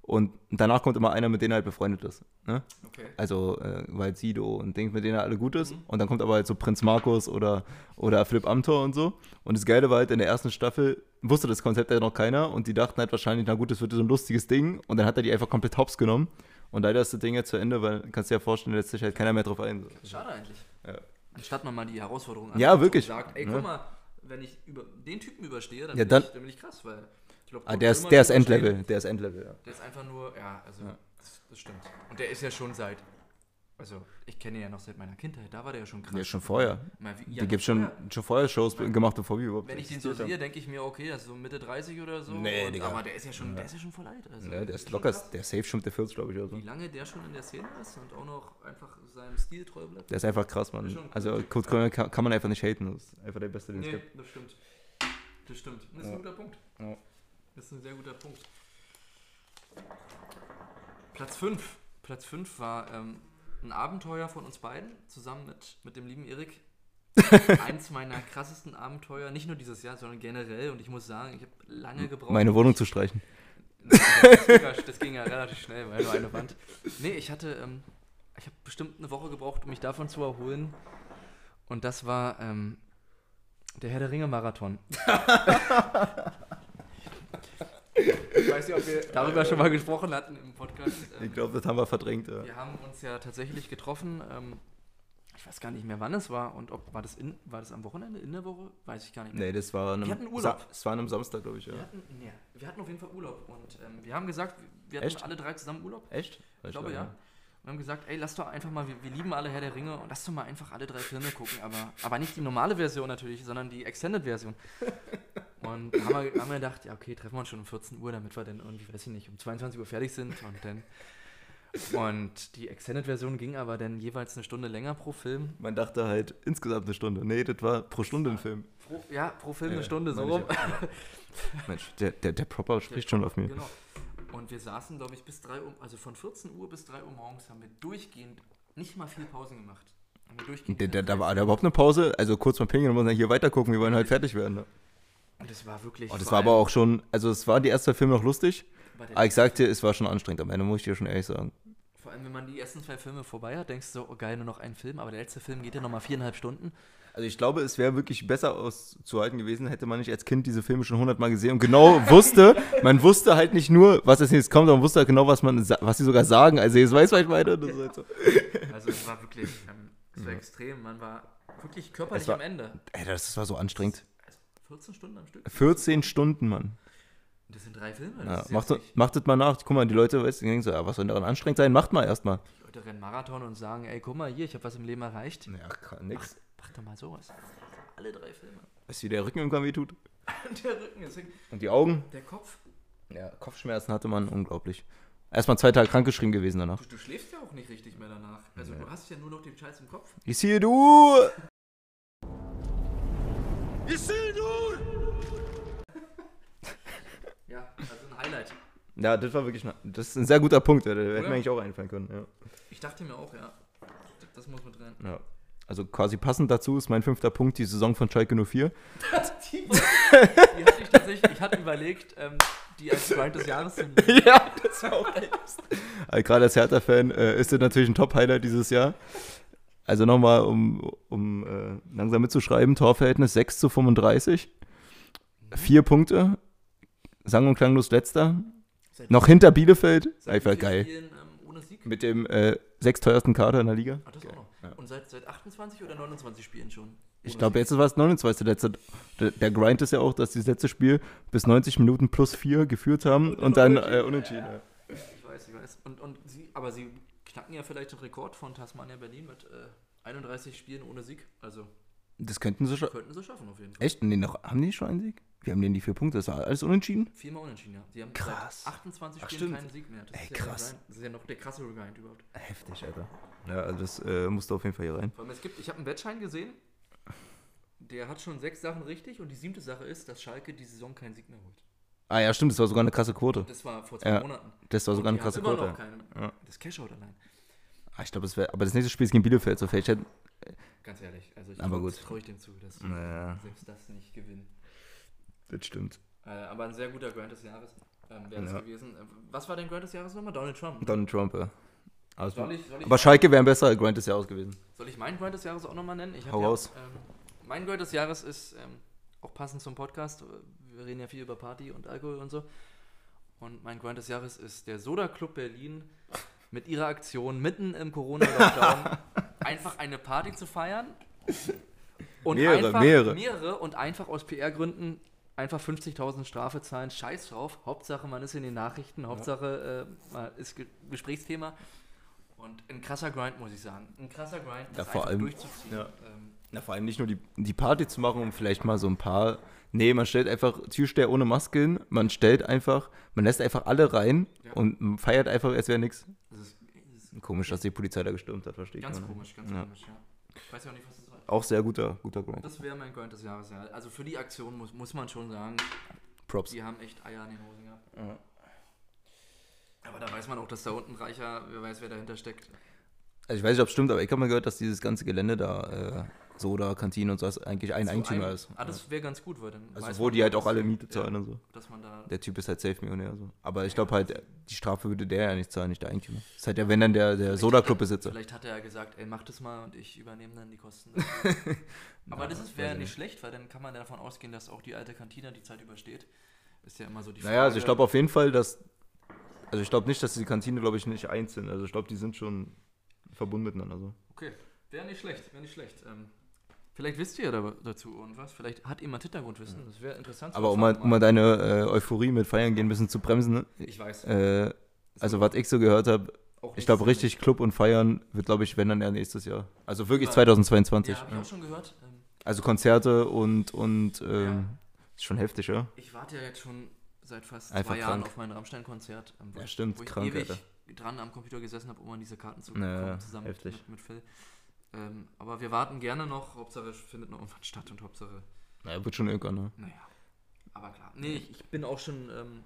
S2: Und danach kommt immer einer, mit dem er halt befreundet ist. Ne?
S1: Okay.
S2: Also, äh, weil Sido und Dings, mit denen er alle gut ist. Und dann kommt aber halt so Prinz Markus oder, oder Philipp Amthor und so. Und das Geile war halt, in der ersten Staffel wusste das Konzept ja noch keiner und die dachten halt wahrscheinlich, na gut, das wird so ein lustiges Ding. Und dann hat er die einfach komplett hops genommen. Und leider ist das Ding jetzt zu Ende, weil kannst dir ja vorstellen, lässt sich halt keiner mehr drauf ein.
S1: Schade eigentlich.
S2: Ja.
S1: Anstatt man mal die Herausforderung
S2: Ja,
S1: annimmt
S2: wirklich.
S1: Und sagt, ey,
S2: Ja.
S1: guck mal, wenn ich über den Typen überstehe, dann,
S2: Ja,
S1: bin,
S2: dann-
S1: ich, dann bin ich krass, weil ich glaube,
S2: Ah, der ist, der ist Endlevel, der ist Endlevel, ja.
S1: Der ist einfach nur, ja, also, Das, das stimmt. Und der ist ja schon seit, also, ich kenne ihn ja noch seit meiner Kindheit, da war der ja schon krass.
S2: Der ist schon vorher.
S1: Mal ja,
S2: gibt
S1: noch
S2: schon,
S1: vorher.
S2: schon vorher Shows gemacht, bevor wir überhaupt
S1: Wenn ich den so sehe, denke ich mir, okay, das ist so Mitte 30 oder so.
S2: Nee,
S1: und,
S2: Digga.
S1: Aber der ist ja schon, der ist ja schon voll alt. Also,
S2: Ja, der ist locker, der ist safe schon der 40, glaube ich, oder so.
S1: Wie lange der schon in der Szene ist und auch noch einfach seinem Stil treu bleibt.
S2: Der ist einfach krass, Mann.
S1: Schon-
S2: Also Kurt Krömer kann, kann man einfach nicht haten. Das ist einfach der Beste, den es
S1: Nee,
S2: gibt.
S1: das stimmt. Das stimmt. Das ist
S2: Ja.
S1: ein guter Punkt.
S2: Ja.
S1: Das ist ein sehr guter Punkt. Platz 5. Platz 5 war ähm, ein Abenteuer von uns beiden, zusammen mit, mit dem lieben Erik. Eins meiner krassesten Abenteuer, nicht nur dieses Jahr, sondern generell. Und ich muss sagen, ich habe lange gebraucht.
S2: Meine Wohnung zu streichen.
S1: das, ging ja, das ging ja relativ schnell, weil nur eine Wand. Nee, ich hatte, ähm, ich habe bestimmt eine Woche gebraucht, um mich davon zu erholen. Und das war ähm, der Herr der Ringe Marathon. ich weiß nicht, ob wir darüber schon mal gesprochen hatten im Podcast. Ähm,
S2: Ich glaube, das haben wir verdrängt. Ja.
S1: wir haben uns ja tatsächlich getroffen. Ähm, ich weiß gar nicht mehr, wann es war und ob war das in, war das am Wochenende in der Woche, weiß ich gar nicht mehr.
S2: Nee, das war an
S1: wir
S2: einem,
S1: hatten Urlaub.
S2: Sa es war an einem Samstag, glaube ich. Ja.
S1: Wir hatten, nee, wir hatten auf jeden Fall Urlaub und ähm, wir haben gesagt, wir hatten
S2: Echt?
S1: alle drei zusammen Urlaub.
S2: Echt?
S1: Ich glaube ja. Und haben gesagt, ey, lass doch einfach mal, wir, wir lieben alle Herr der Ringe und lass doch mal einfach alle drei Filme gucken, aber, aber nicht die normale Version natürlich, sondern die Extended-Version. Und haben wir, haben wir gedacht, ja okay, treffen wir uns schon um 14 Uhr, damit wir dann irgendwie, weiß ich nicht, um 22 Uhr fertig sind und dann und die Extended-Version ging aber dann jeweils eine Stunde länger pro Film.
S2: Man dachte halt insgesamt eine Stunde. Nee, das war pro Stunde ein Film.
S1: Pro, ja, pro Film eine
S2: Ja,
S1: Stunde, so rum.
S2: ich Mensch, der, der, der Proper spricht schon auf mir.
S1: Genau. Und wir saßen, glaube ich, bis 3 Uhr, also von 14 Uhr bis 3 Uhr morgens haben wir durchgehend nicht mal viel Pausen gemacht.
S2: Da, da, da war da überhaupt eine Pause. Also kurz mal pingeln, wir müssen ja hier weiter gucken, wir wollen halt fertig werden. Ne?
S1: Und das war wirklich.
S2: Oh, das
S1: vor
S2: war aber auch schon, also es war die erste Film noch lustig, aber ich sagte, es war schon anstrengend am Ende, muss ich dir schon ehrlich sagen.
S1: Vor allem, wenn man die ersten zwei Filme vorbei hat, denkst du so, oh geil, nur noch ein Film, aber der letzte Film geht ja nochmal viereinhalb Stunden.
S2: Also ich glaube, es wäre wirklich besser auszuhalten gewesen, hätte man nicht als Kind diese Filme schon hundertmal gesehen und genau wusste, man wusste halt nicht nur, was als nächstes kommt, sondern man wusste halt genau, was man, was sie sogar sagen. Also jetzt was ich? Das ist halt so.
S1: Also es war wirklich, ähm, es war
S2: Ja.
S1: extrem, man war wirklich körperlich
S2: Es war-
S1: am Ende.
S2: Ey, das war so anstrengend.
S1: 14 Stunden am Stück?
S2: 14 Stunden, Mann.
S1: Das sind drei Filme. Das
S2: Ja, macht,
S1: nicht-
S2: macht das mal nach. Guck mal, die Leute, weißt du, die denken so, ja, was soll daran anstrengend sein? Macht mal erstmal.
S1: Die Leute rennen Marathon und sagen, ey, guck mal hier, ich habe was im Leben erreicht.
S2: Ja, nix.
S1: Mach, mach doch mal sowas. Alle drei Filme.
S2: Weißt du, wie der Rücken irgendwann weh tut?
S1: der Rücken ist
S2: Und die Augen?
S1: Der Kopf.
S2: Ja, Kopfschmerzen hatte man, unglaublich. Erstmal zwei Tage krankgeschrieben gewesen danach.
S1: Du, du schläfst ja auch nicht richtig mehr danach. Also
S2: Nee.
S1: du hast ja nur noch den Scheiß im Kopf.
S2: Ich sehe du!
S3: You see, dude?
S1: Ja, also ein Highlight.
S2: Ja, das war wirklich, das ist ein sehr guter Punkt. Der hätte mir eigentlich auch einfallen können. Ja.
S1: Ich dachte mir auch, ja. Das muss mit rein.
S2: Ja. Also quasi passend dazu ist mein fünfter Punkt die Saison von Schalke 04.
S1: die, die hatte ich tatsächlich, ich hatte überlegt, ähm, die als Grind des Jahres zu nehmen.
S2: ja, das war auch geil. Also gerade als Hertha-Fan äh, ist das natürlich ein Top-Highlight dieses Jahr. Also nochmal, um, um äh, langsam mitzuschreiben, Torverhältnis 6 zu 35. Vier Punkte. Sang- und klanglos letzter.
S1: Seit-
S2: Noch hinter Bielefeld. Einfach geil.
S1: Spielen, ähm, ohne Sieg?
S2: Mit dem äh, sechsteuersten Kader in der Liga.
S1: Ach, das auch noch. Und seit, seit 28 oder 29 Spielen schon?
S2: Ich glaube, jetzt war es 29. Letzte. Der, der Grind ist ja auch, dass die das letzte Spiel bis 90 Minuten plus 4 geführt haben und, dann äh, unentschieden. ja.
S1: Ich weiß, ich weiß. Und, und sie, aber sie knacken ja vielleicht den Rekord von Tasmania Berlin mit äh, 31 Spielen ohne Sieg. Also
S2: Das könnten sie schon.
S1: könnten sie schaffen auf jeden Fall.
S2: Echt? Nee, noch, haben die schon einen Sieg? Wir haben denen die vier Punkte. Das war alles unentschieden?
S1: Viermal unentschieden, ja. Sie haben
S2: Krass.
S1: seit 28
S2: Ach,
S1: Spielen
S2: stimmt.
S1: keinen Sieg mehr. Das
S2: Ey,
S1: ist ja der
S2: krass.
S1: Grind. Das ist ja noch der krasse Grind überhaupt.
S2: Heftig, Alter. Ja, also das äh, musste auf jeden Fall hier rein.
S1: Vor allem, es gibt, ich habe einen Wettschein gesehen, der hat schon sechs Sachen richtig und die siebte Sache ist, dass Schalke die Saison keinen Sieg mehr holt.
S2: Ah ja, stimmt, das war sogar eine krasse Quote.
S1: Das war vor zwei
S2: ja,
S1: Monaten.
S2: Das war
S1: Und
S2: sogar eine
S1: die
S2: krasse
S1: immer
S2: Quote.
S1: noch keine.
S2: Ja.
S1: Das Cashout allein.
S2: Ah, ich glaube, das wäre. Aber das nächste Spiel ist gegen Bielefeld, so vielleicht hätte.
S1: Ganz ehrlich, also ich
S2: Aber
S1: traue
S2: gut.
S1: trau ich dem zu, dass
S2: Naja.
S1: selbst das nicht gewinnen.
S2: Das stimmt.
S1: Äh, aber ein sehr guter Grind des Jahres ähm, wäre das
S2: Ja.
S1: gewesen. Äh, was war dein Grind des Jahres nochmal? Donald Trump.
S2: Donald Trump, ja. Also,
S1: Soll ich- soll ich-
S2: aber Schalke wäre ein besserer Grind des Jahres gewesen.
S1: Soll ich meinen Grind des Jahres auch nochmal nennen? Ich
S2: Hau
S1: ja,
S2: raus.
S1: Ähm, mein Grind des Jahres ist ähm, auch passend zum Podcast. Wir reden ja viel über Party und Alkohol und so. Und mein Grind des Jahres ist der Soda Club Berlin mit ihrer Aktion mitten im Corona-Lockdown einfach eine Party zu feiern. Und
S2: Mehrere,
S1: einfach,
S2: mehrere.
S1: mehrere und einfach aus PR-Gründen einfach 50.000 Strafe zahlen. Scheiß drauf. Hauptsache, man ist in den Nachrichten. Hauptsache, äh, man ist Ge Gesprächsthema. Und ein krasser Grind, muss ich sagen. Ein krasser Grind,
S2: Ja,
S1: das
S2: vor
S1: einfach
S2: allem.
S1: durchzuziehen.
S2: Ja.
S1: Ähm,
S2: Ja, vor allem nicht nur die, die Party zu machen, um vielleicht mal so ein paar. Nee, man stellt einfach Türsteher ohne Maske hin, man stellt einfach, man lässt einfach alle rein
S1: Ja.
S2: und feiert einfach, als wäre nichts.
S1: Das ist
S2: Komisch, dass die Polizei da gestürmt hat, verstehe ich.
S1: ganz komisch, ganz
S2: Ja.
S1: komisch, ja. Ich weiß ja auch nicht, was das soll.
S2: Auch sehr guter, guter Grind.
S1: Das wäre mein Grind des Jahres, ja. Also für die Aktion muss, muss man schon sagen,
S2: Props.
S1: die haben echt Eier in den Hosen gehabt. Aber da weiß man auch, dass da unten reicher, wer weiß, wer dahinter steckt.
S2: Also ich weiß nicht, ob es stimmt, aber ich habe mal gehört, dass dieses ganze Gelände da, äh, Soda, Kantine und so, was eigentlich ein
S1: So
S2: Eigentümer
S1: ein-
S2: ist.
S1: Ah, das wäre ganz gut, weil dann
S2: Also wo die halt
S1: dass-
S2: auch alle Miete
S1: ja,
S2: zahlen und so.
S1: Dass man da
S2: Der Typ ist halt Safe-Millionär. So. Aber ich glaube halt, die Strafe würde der ja nicht zahlen, nicht der Eigentümer. Das ist halt ja, wenn dann der, der Soda-Club-Besitzer.
S1: Vielleicht hat er ja gesagt, ey, mach das mal und ich übernehme dann die Kosten. Aber
S2: Na,
S1: das wäre
S2: ich
S1: nicht schlecht, weil dann kann man davon ausgehen, dass auch die alte Kantine die Zeit übersteht. Ist ja immer so die
S2: Naja, also ich
S1: Frage.
S2: glaube auf jeden Fall, dass. Also ich glaube nicht, dass die Kantine, glaube ich, nicht eins sind. Also ich glaube, die sind schon verbunden miteinander. So.
S1: Okay, wäre nicht schlecht, wäre nicht schlecht. Ähm, vielleicht wisst ihr ja da, dazu irgendwas. Vielleicht hat jemand Hintergrundwissen. Das wäre interessant.
S2: Aber um mal, um mal deine äh, Euphorie mit Feiern gehen ein bisschen zu bremsen. ne?
S1: Ich weiß.
S2: Äh, also was ich so gehört habe, ich glaube richtig Club und Feiern wird, glaube ich, wenn dann eher nächstes Jahr. Also wirklich
S1: Ja.
S2: 2022.
S1: Ja, habe ich auch schon gehört. Ähm,
S2: Also Konzerte und, und ähm, ist schon heftig, ja?
S1: ich warte ja jetzt schon seit fast
S2: Einfach
S1: zwei Jahren
S2: krank.
S1: auf mein Rammstein-Konzert. ähm,
S2: Ja, stimmt,
S1: wo ich
S2: krank,
S1: ewig
S2: Alter.
S1: dran am Computer gesessen habe, um an diese Karten zu
S2: Ja,
S1: bekommen,
S2: ja,
S1: zusammen
S2: heftig.
S1: mit, mit Phil. Ähm, aber wir warten gerne noch. Hauptsache, es findet noch irgendwann statt und Hauptsache.
S2: Naja, wird schon irgendwann, ne?
S1: Naja, aber klar. Nee, ich, ich bin auch schon, ähm,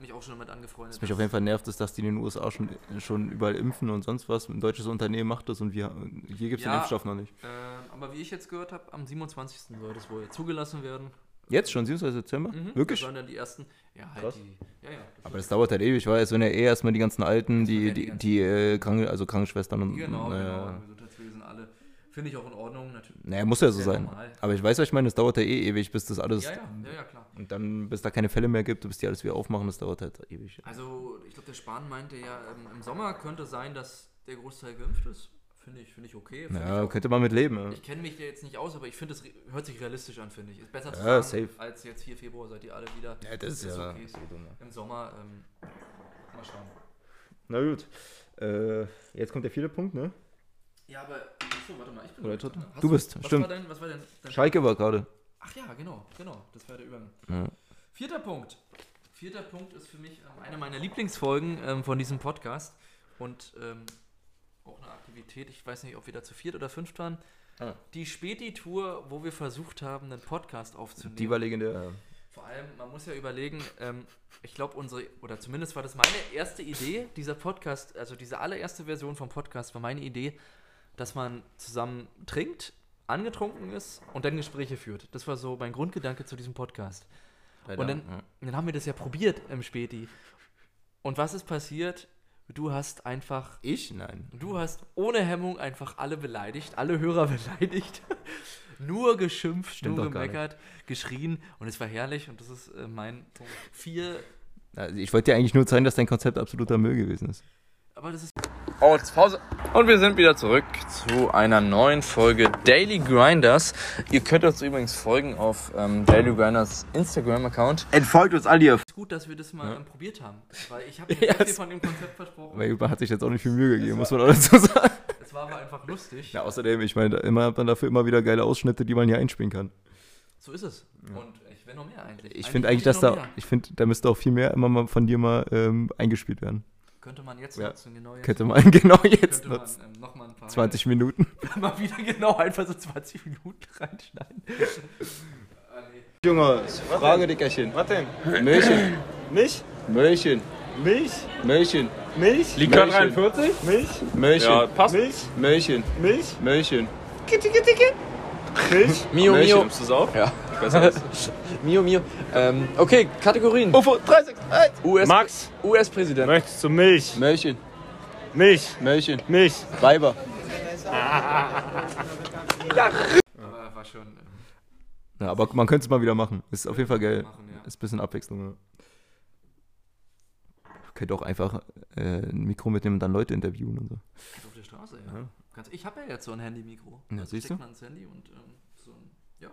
S1: mich auch schon damit angefreundet.
S2: Was mich auf jeden Fall nervt, ist, dass die in den USA schon, schon überall impfen und sonst was. Ein deutsches Unternehmen macht das und wir, hier gibt es den Impfstoff noch nicht.
S1: Ähm, aber wie ich jetzt gehört habe, am 27. soll das wohl zugelassen werden.
S2: Jetzt schon, 27. Dezember?
S1: Mhm,
S2: Wirklich?
S1: Das waren dann die ersten. Ja, halt
S2: Krass.
S1: die. Ja, ja.
S2: Aber das dauert halt ewig, weil es sind ja eh erstmal die ganzen Alten, die,
S1: die
S2: die, die äh, Kranke, also Krankenschwestern und.
S1: Genau,
S2: äh,
S1: genau. Finde ich auch in Ordnung, natürlich.
S2: Naja, muss ja so sein.
S1: normal.
S2: Aber ich weiß, was ich meine, es dauert ja eh ewig, bis das alles.
S1: Ja, ja, ja, ja, klar.
S2: Und dann, bis da keine Fälle mehr gibt, bis die alles wieder aufmachen, das dauert halt ewig.
S1: Also, ich glaube, der Spahn meinte ja, ähm, im Sommer könnte sein, dass der Großteil geimpft ist. Finde ich, finde ich okay. Finde
S2: Ja,
S1: ich auch-
S2: könnte man mit leben. Ja.
S1: Ich kenne mich da jetzt nicht aus, aber ich finde, es hört sich realistisch an, finde ich. Ist besser zu
S2: Ja,
S1: sagen,
S2: safe.
S1: als jetzt 4 Februar seid ihr alle wieder.
S2: Ja, das ist ja-
S1: okay. Im Sommer, ähm, mal schauen.
S2: Na gut. Äh, jetzt kommt der vierte Punkt, ne?
S1: Ja, aber, achso, warte mal, ich bin
S2: Oder.
S1: Hast
S2: Du bist,
S1: was
S2: stimmt.
S1: War dein, was war denn dein
S2: Schalke war gerade.
S1: Ach ja, genau, genau, das war der Übergang.
S2: Ja.
S1: Vierter Punkt. Vierter Punkt ist für mich ähm, eine meiner Lieblingsfolgen ähm, von diesem Podcast und ähm, auch eine Aktivität, ich weiß nicht, ob wir da zu viert oder fünft waren.
S2: Ah.
S1: Die Späti-Tour, wo wir versucht haben, einen Podcast aufzunehmen.
S2: Die war legendär. Ja.
S1: Vor allem, man muss ja überlegen, ähm, ich glaube, unsere, oder zumindest war das meine erste Idee, dieser Podcast, also diese allererste Version vom Podcast war meine Idee, dass man zusammen trinkt, angetrunken ist und dann Gespräche führt. Das war so mein Grundgedanke zu diesem Podcast.
S2: Leider,
S1: und dann,
S2: ja.
S1: dann haben wir das ja probiert im Späti. Und was ist passiert? Du hast einfach.
S2: Ich? Nein.
S1: Du hast ohne Hemmung einfach alle beleidigt, alle Hörer beleidigt. nur geschimpft,
S2: Stimmt
S1: nur gemeckert, geschrien und es war herrlich und das ist äh, mein Punkt 4.
S2: Also ich wollte dir eigentlich nur zeigen, dass dein Konzept absoluter Müll gewesen ist.
S1: Aber das ist.
S11: Oh, jetzt Pause. Und wir sind wieder zurück zu einer neuen Folge Daily Grinders. Ihr könnt uns übrigens folgen auf ähm, Daily Grinders Instagram-Account.
S2: Entfolgt uns alle hier.
S1: gut, dass wir das mal
S2: Ja.
S1: ähm, probiert haben. Weil ich habe
S2: Ja,
S1: sehr viel
S2: es-
S1: von dem Konzept versprochen.
S2: Weil man hat sich jetzt auch nicht viel Mühe gegeben, muss man auch dazu sagen.
S1: Es war aber einfach lustig.
S2: Ja, außerdem, ich meine, immer hat man dafür immer wieder geile Ausschnitte, die man hier einspielen kann.
S1: So ist es. Und ich will noch mehr eigentlich.
S2: Ich finde eigentlich, dass da,
S1: mehr.
S2: ich finde, da müsste auch viel mehr immer mal von dir mal ähm, eingespielt werden.
S1: Könnte man jetzt
S2: Ja.
S1: nutzen, genau jetzt.
S2: Könnte man genau jetzt
S1: man,
S2: nutzen.
S1: ähm, noch mal ein paar
S2: 20 Minuten.
S1: mal wieder genau einfach so 20 Minuten reinschneiden. Ah, nee.
S2: Junge, Frage, Dickerchen.
S9: Was denn?
S2: Milchen.
S9: Milch?
S2: Milchen.
S9: Milch?
S2: Milchen.
S9: Milch?
S11: Likör
S2: Milchen.
S11: 43?
S9: Milch?
S2: Milchen.
S11: Ja, passt.
S9: Milch?
S2: Milchen.
S9: Milch?
S2: Milchen.
S9: Gitti, gitti, gitti. Milch?
S11: Mio,
S2: Milchen.
S11: Mio.
S2: Nimmst du es auf?
S11: Ja. Mio, Mio. Ähm, okay, Kategorien.
S2: UFO 361.
S11: US
S9: Max,
S11: US-Präsident.
S9: möchtest du Milch?
S2: Milchen.
S9: Milch?
S2: Milchen.
S9: Milch?
S2: Weiber.
S1: Aber war schon.
S2: Ja, aber man könnte es mal wieder machen. Ist auf jeden Fall geil.
S1: Machen, ja.
S2: Ist ein bisschen Abwechslung. Ja. Könnt auch einfach äh, ein Mikro mitnehmen und dann Leute interviewen und so.
S1: Auf der Straße, ja. Kannst, ich habe ja jetzt so ein Handy-Mikro.
S2: Ja,
S1: Da
S2: siehst
S1: steckt
S2: du?
S1: man ins Handy und ähm, so ein ja,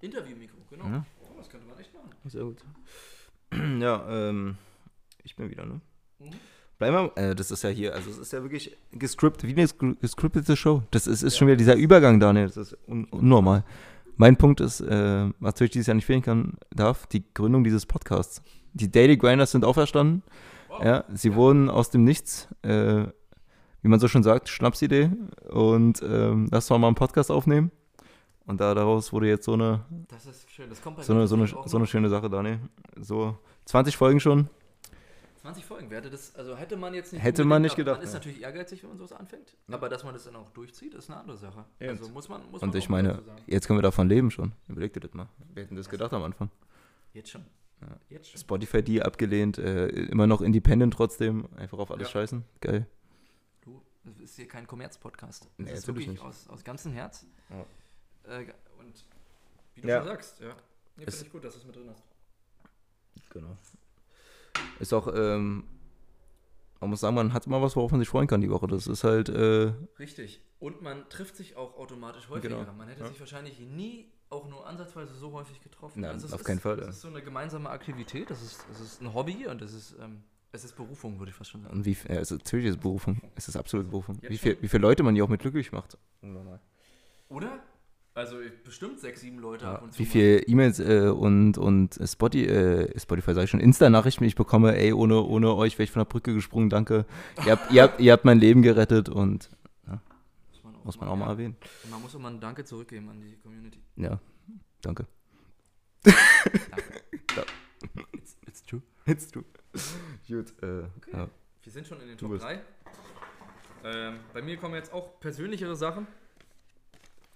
S1: Interview-Mikro, genau.
S2: Ja.
S1: Oh, das könnte man echt machen.
S2: Sehr gut. Ja, ähm, ich bin wieder, ne?
S1: Mhm.
S2: Bleiben wir, äh, das ist ja hier, also es ist ja wirklich gescriptet, wie eine gescriptete Show. Das ist, ist schon wieder dieser Übergang, Daniel, das ist un unnormal. Mein Punkt ist, äh, was natürlich dieses Jahr nicht fehlen kann, darf, die Gründung dieses Podcasts. Die Daily Grinders sind auferstanden. Ja, sie wurden aus dem Nichts, äh, wie man so schon sagt, Schnapsidee. Und ähm, lass mal mal einen Podcast aufnehmen. Und da, daraus wurde jetzt so eine,
S1: Das ist schön. Das kommt bei
S2: so eine, so eine, so eine schöne Sache, Daniel. So 20 Folgen schon.
S1: 20 Folgen, wer hätte das, also hätte man jetzt nicht
S2: Hätte man nicht gedacht,
S1: Man ist
S2: ja.
S1: natürlich ehrgeizig, wenn man sowas anfängt, aber dass man das dann auch durchzieht, ist eine andere Sache.
S2: Ja.
S1: Also muss man, muss man
S2: Und ich
S1: auch mal
S2: meine, jetzt können wir davon leben schon. Überleg dir das mal. Wir hätten das gedacht am Anfang.
S1: Jetzt schon. Jetzt schon.
S2: Spotify die abgelehnt, äh, immer noch independent trotzdem, einfach auf alles
S1: Ja.
S2: scheißen. Geil.
S1: Das ist hier kein Kommerz-Podcast. Das
S2: Nee,
S1: ist wirklich
S2: nicht.
S1: aus, aus ganzem Herz. Äh, und wie du
S2: Ja.
S1: schon sagst, ja. Nee, finde ich gut, dass du es mit drin hast.
S2: Genau. Ist auch, ähm, man muss sagen, man hat immer was, worauf man sich freuen kann die Woche. Das ist halt, äh,
S1: Richtig. Und man trifft sich auch automatisch häufiger.
S2: Genau.
S1: Man hätte
S2: Ja.
S1: sich wahrscheinlich nie auch nur ansatzweise so häufig getroffen.
S2: Nein,
S1: Also
S2: auf
S1: ist,
S2: keinen Fall, ja.
S1: ist so eine gemeinsame Aktivität, es ist, es ist ein Hobby und es ist, ähm, es ist Berufung, würde ich fast schon sagen.
S2: und wie, es ist, natürlich ist es Berufung. Es ist absolute Berufung.
S1: Jetzt
S2: Wie, viel, wie viele Leute man hier auch mit glücklich macht.
S1: Oder? Also bestimmt sechs, sieben Leute
S2: Ja,
S1: ab und zu.
S2: wie
S1: mal.
S2: viele E-Mails äh, und, und Spotify, äh, Spotify sage ich schon, Insta-Nachrichten ich bekomme, ey, ohne, ohne euch wäre ich von der Brücke gesprungen, danke. Ihr habt, ihr habt, ihr habt mein Leben gerettet und ja,
S1: Muss man auch,
S2: muss man auch mal
S1: ja.
S2: erwähnen.
S1: Und man muss immer ein Danke zurückgeben an die Community.
S2: Ja, danke.
S1: It's, it's true.
S2: Jetzt du. Gut, äh, ja.
S1: Wir sind schon in den Top
S2: bist.
S1: 3. Ähm, bei mir kommen jetzt auch persönlichere Sachen.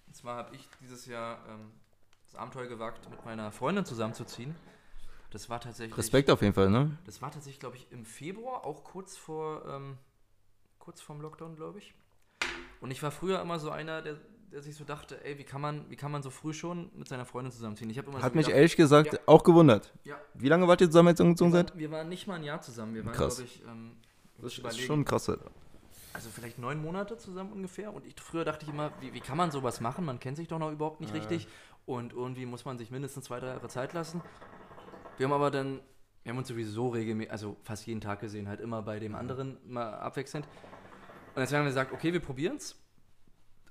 S1: Und zwar habe ich dieses Jahr ähm, das Abenteuer gewagt, mit meiner Freundin zusammenzuziehen. Das war tatsächlich.
S2: Respekt auf jeden Fall, ne?
S1: Das war tatsächlich, glaube ich, im Februar, auch kurz vor, ähm, kurz vorm Lockdown, glaube ich. Und ich war früher immer so einer, der, der sich so dachte, ey, wie kann man, wie kann man so früh schon mit seiner Freundin zusammenziehen? Ich habe immer
S2: Hat
S1: so
S2: mich
S1: gedacht,
S2: ehrlich gesagt
S1: ja,
S2: auch gewundert.
S1: Ja.
S2: Wie lange wart ihr zusammen jetzt umgezogen
S1: wir,
S2: seid?
S1: waren, wir waren nicht mal ein Jahr zusammen. Wir waren,
S2: Krass.
S1: glaube ich, ähm,
S2: Das ist schon krass.
S1: Also vielleicht neun Monate zusammen ungefähr. Und ich, früher dachte ich immer, wie, wie kann man sowas machen? Man kennt sich doch noch überhaupt nicht
S2: Ja.
S1: richtig. Und irgendwie muss man sich mindestens zwei, drei Jahre Zeit lassen. Wir haben aber dann, wir haben uns sowieso regelmäßig, also fast jeden Tag gesehen, halt immer bei dem anderen mal abwechselnd. Und deswegen haben wir gesagt, okay, wir probieren's.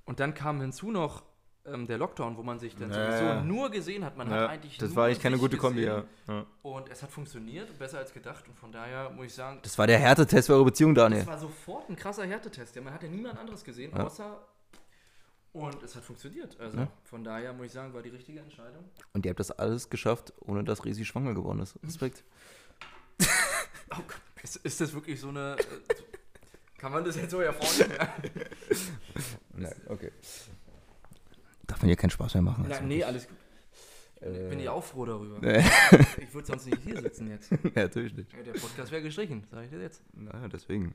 S1: Und dann kam hinzu noch ähm, der Lockdown, wo man sich dann
S2: Ja,
S1: sowieso nur gesehen hat. Man
S2: Ja,
S1: hat eigentlich
S2: das war eigentlich keine gute Kombi, ja. Ja.
S1: Und es hat funktioniert, besser als gedacht. Und von daher muss ich sagen,
S2: Das war der Härtetest für eure Beziehung, Daniel.
S1: das war sofort ein krasser Härtetest. Ja, man hat ja niemand anderes gesehen,
S2: Ja.
S1: außer. Und es hat funktioniert. Also
S2: Ja.
S1: von daher muss ich sagen, war die richtige Entscheidung.
S2: Und ihr habt das alles geschafft, ohne dass Resi schwanger geworden ist. Respekt.
S1: Oh Gott, ist, ist das wirklich so eine. äh, Kann man das jetzt so hervorheben?
S2: Nein, okay. Darf man hier keinen Spaß mehr machen?
S1: Nein,
S2: also
S1: nee, alles gut. Ich bin ja auch froh darüber. Ich würde sonst nicht hier sitzen jetzt.
S2: Ja, natürlich nicht.
S1: Ja, der Podcast wäre gestrichen, sage ich dir jetzt.
S2: Naja, deswegen.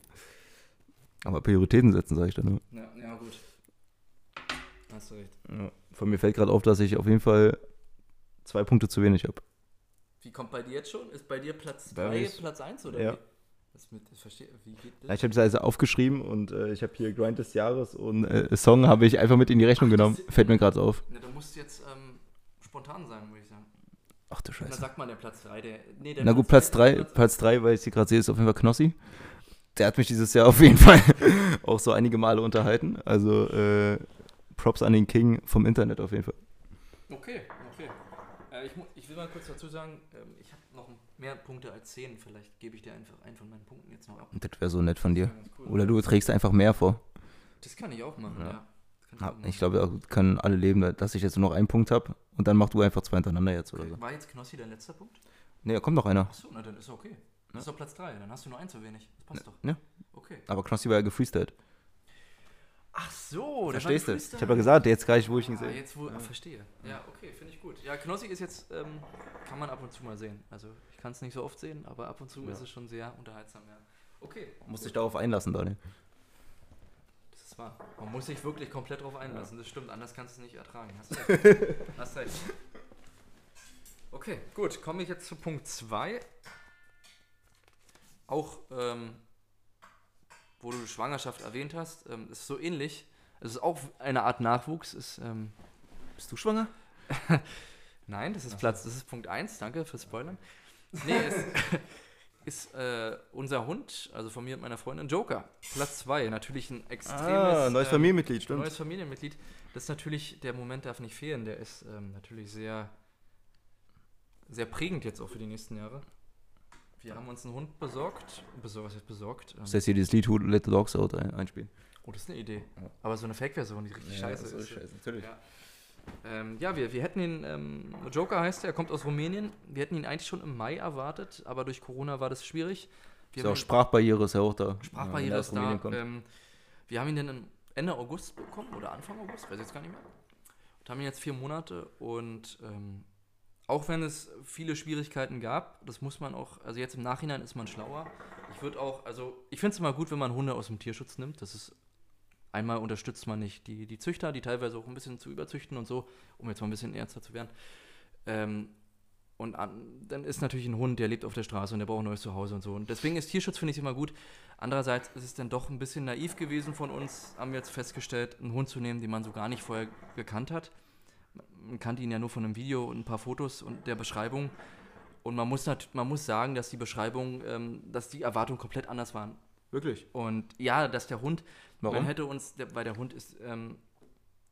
S2: Aber Prioritäten setzen, sage ich dann nur.
S1: Ja, ja gut. Hast du recht.
S2: Ja. Von mir fällt gerade auf, dass ich auf jeden Fall zwei Punkte zu wenig habe.
S1: Wie kommt bei dir jetzt schon? Ist bei dir Platz
S2: Bei
S1: 3
S2: mir ist-
S1: Platz 1 oder
S2: ja.
S1: wie? Das mit, ich verstehe, wie geht das?
S2: Ich habe es also aufgeschrieben und äh, ich habe hier Grind des Jahres und äh, Song habe ich einfach mit in die Rechnung genommen. Fällt mir gerade auf.
S1: Na, du musst jetzt ähm, spontan sein, würde ich sagen.
S2: Ach du
S1: Dann
S2: Scheiße.
S1: sagt man der Platz 3, der. Nee, der
S2: Na gut, Platz
S1: zwei-
S2: 3, Platz 3, weil ich sie gerade sehe, ist auf jeden Fall Knossi. Der hat mich dieses Jahr auf jeden Fall auch so einige Male unterhalten. Also äh, Props an den King vom Internet auf jeden Fall.
S1: Okay, okay. Äh, ich, ich will mal kurz dazu sagen, ähm, mehr Punkte als 10. Vielleicht gebe ich dir einfach einen von meinen Punkten jetzt noch ab.
S2: Und das wäre so nett von dir.
S1: Cool.
S2: Oder du trägst einfach mehr vor.
S1: Das kann ich auch machen, ja.
S2: Ja.
S1: Ich
S2: Ja,
S1: auch machen.
S2: Ich glaube, da können alle leben, dass ich jetzt nur noch einen Punkt habe und dann mach du einfach zwei hintereinander jetzt oder so.
S1: War jetzt Knossi dein letzter Punkt?
S2: Ne, da kommt noch einer.
S1: Achso, na dann ist okay. Das ist doch Platz 3, dann hast du nur einen zu wenig. Das passt doch.
S2: Ja.
S1: Okay.
S2: Aber Knossi war ja gefreestylt.
S1: Ach so,
S2: Verstehst du? Ich habe ja gesagt, jetzt gleich, wo ich ihn
S1: Ah,
S2: sehe.
S1: jetzt wo, ah, verstehe. Ja, okay, finde ich gut. Ja, Knossi ist jetzt, ähm, kann man ab und zu mal sehen. Also ich kann es nicht so oft sehen, aber ab und zu
S2: Ja.
S1: ist es schon sehr unterhaltsam, ja. Okay.
S2: Muss dich darauf einlassen, Daniel.
S1: Das ist wahr. Man muss sich wirklich komplett drauf einlassen. Das stimmt, anders kannst du es nicht ertragen. Hast recht. Hast recht. Okay, gut. Komme ich jetzt zu Punkt 2. Auch, ähm, wo du Schwangerschaft erwähnt hast, ähm, ist so ähnlich. Es ist auch eine Art Nachwuchs. Ist, ähm,
S2: Bist du schwanger?
S1: Nein, das ist Platz, das ist Punkt 1, danke fürs Spoilern. Nee, es ist äh, unser Hund, also von mir und meiner Freundin, Joker. Platz 2, natürlich ein extremes.
S2: Ah, neues
S1: ähm,
S2: Familienmitglied, stimmt.
S1: Neues Familienmitglied. Das ist natürlich, der Moment darf nicht fehlen, der ist ähm, natürlich sehr, sehr prägend jetzt auch für die nächsten Jahre. Wir haben uns einen Hund besorgt. Besorgt, was heißt besorgt? Ähm,
S2: Das heißt hier dieses Lied Who Let the Dogs Out ein einspielen.
S1: Oh, das ist eine Idee. Aber so eine Fake-Version, die richtig
S2: Ja,
S1: scheiße
S2: das
S1: ist.
S2: natürlich.
S1: Ja, ähm, ja wir, wir hätten ihn, ähm, Joker heißt er, er kommt aus Rumänien. Wir hätten ihn eigentlich schon im Mai erwartet, aber durch Corona war das schwierig. Wir
S2: Ist
S1: haben
S2: auch
S1: ihn-
S2: Sprachbarriere ist ja auch da.
S1: Sprachbarriere
S2: er
S1: ist
S2: aus
S1: da.
S2: Rumänien kommt.
S1: Ähm, wir haben ihn dann im Ende August bekommen oder Anfang August, weiß ich jetzt gar nicht mehr. Und haben ihn jetzt vier Monate und ähm, auch wenn es viele Schwierigkeiten gab, das muss man auch, also jetzt im Nachhinein ist man schlauer. Ich würde auch, also ich finde es immer gut, wenn man Hunde aus dem Tierschutz nimmt. Das ist einmal unterstützt man nicht die, die Züchter, die teilweise auch ein bisschen zu überzüchten und so, um jetzt mal ein bisschen ernster zu werden. Ähm, und an, dann ist natürlich ein Hund, der lebt auf der Straße und der braucht ein neues Zuhause und so. Und deswegen ist Tierschutz, finde ich, immer gut. Andererseits ist es dann doch ein bisschen naiv gewesen von uns, haben wir jetzt festgestellt, einen Hund zu nehmen, den man so gar nicht vorher gekannt hat. Man kannte ihn ja nur von einem Video und ein paar Fotos und der Beschreibung. Und man muss, man muss sagen, dass die Beschreibung, ähm, dass die Erwartungen komplett anders waren.
S2: Wirklich?
S1: Und ja, dass der Hund,
S2: Warum?
S1: man hätte uns, der, weil der Hund ist, ähm,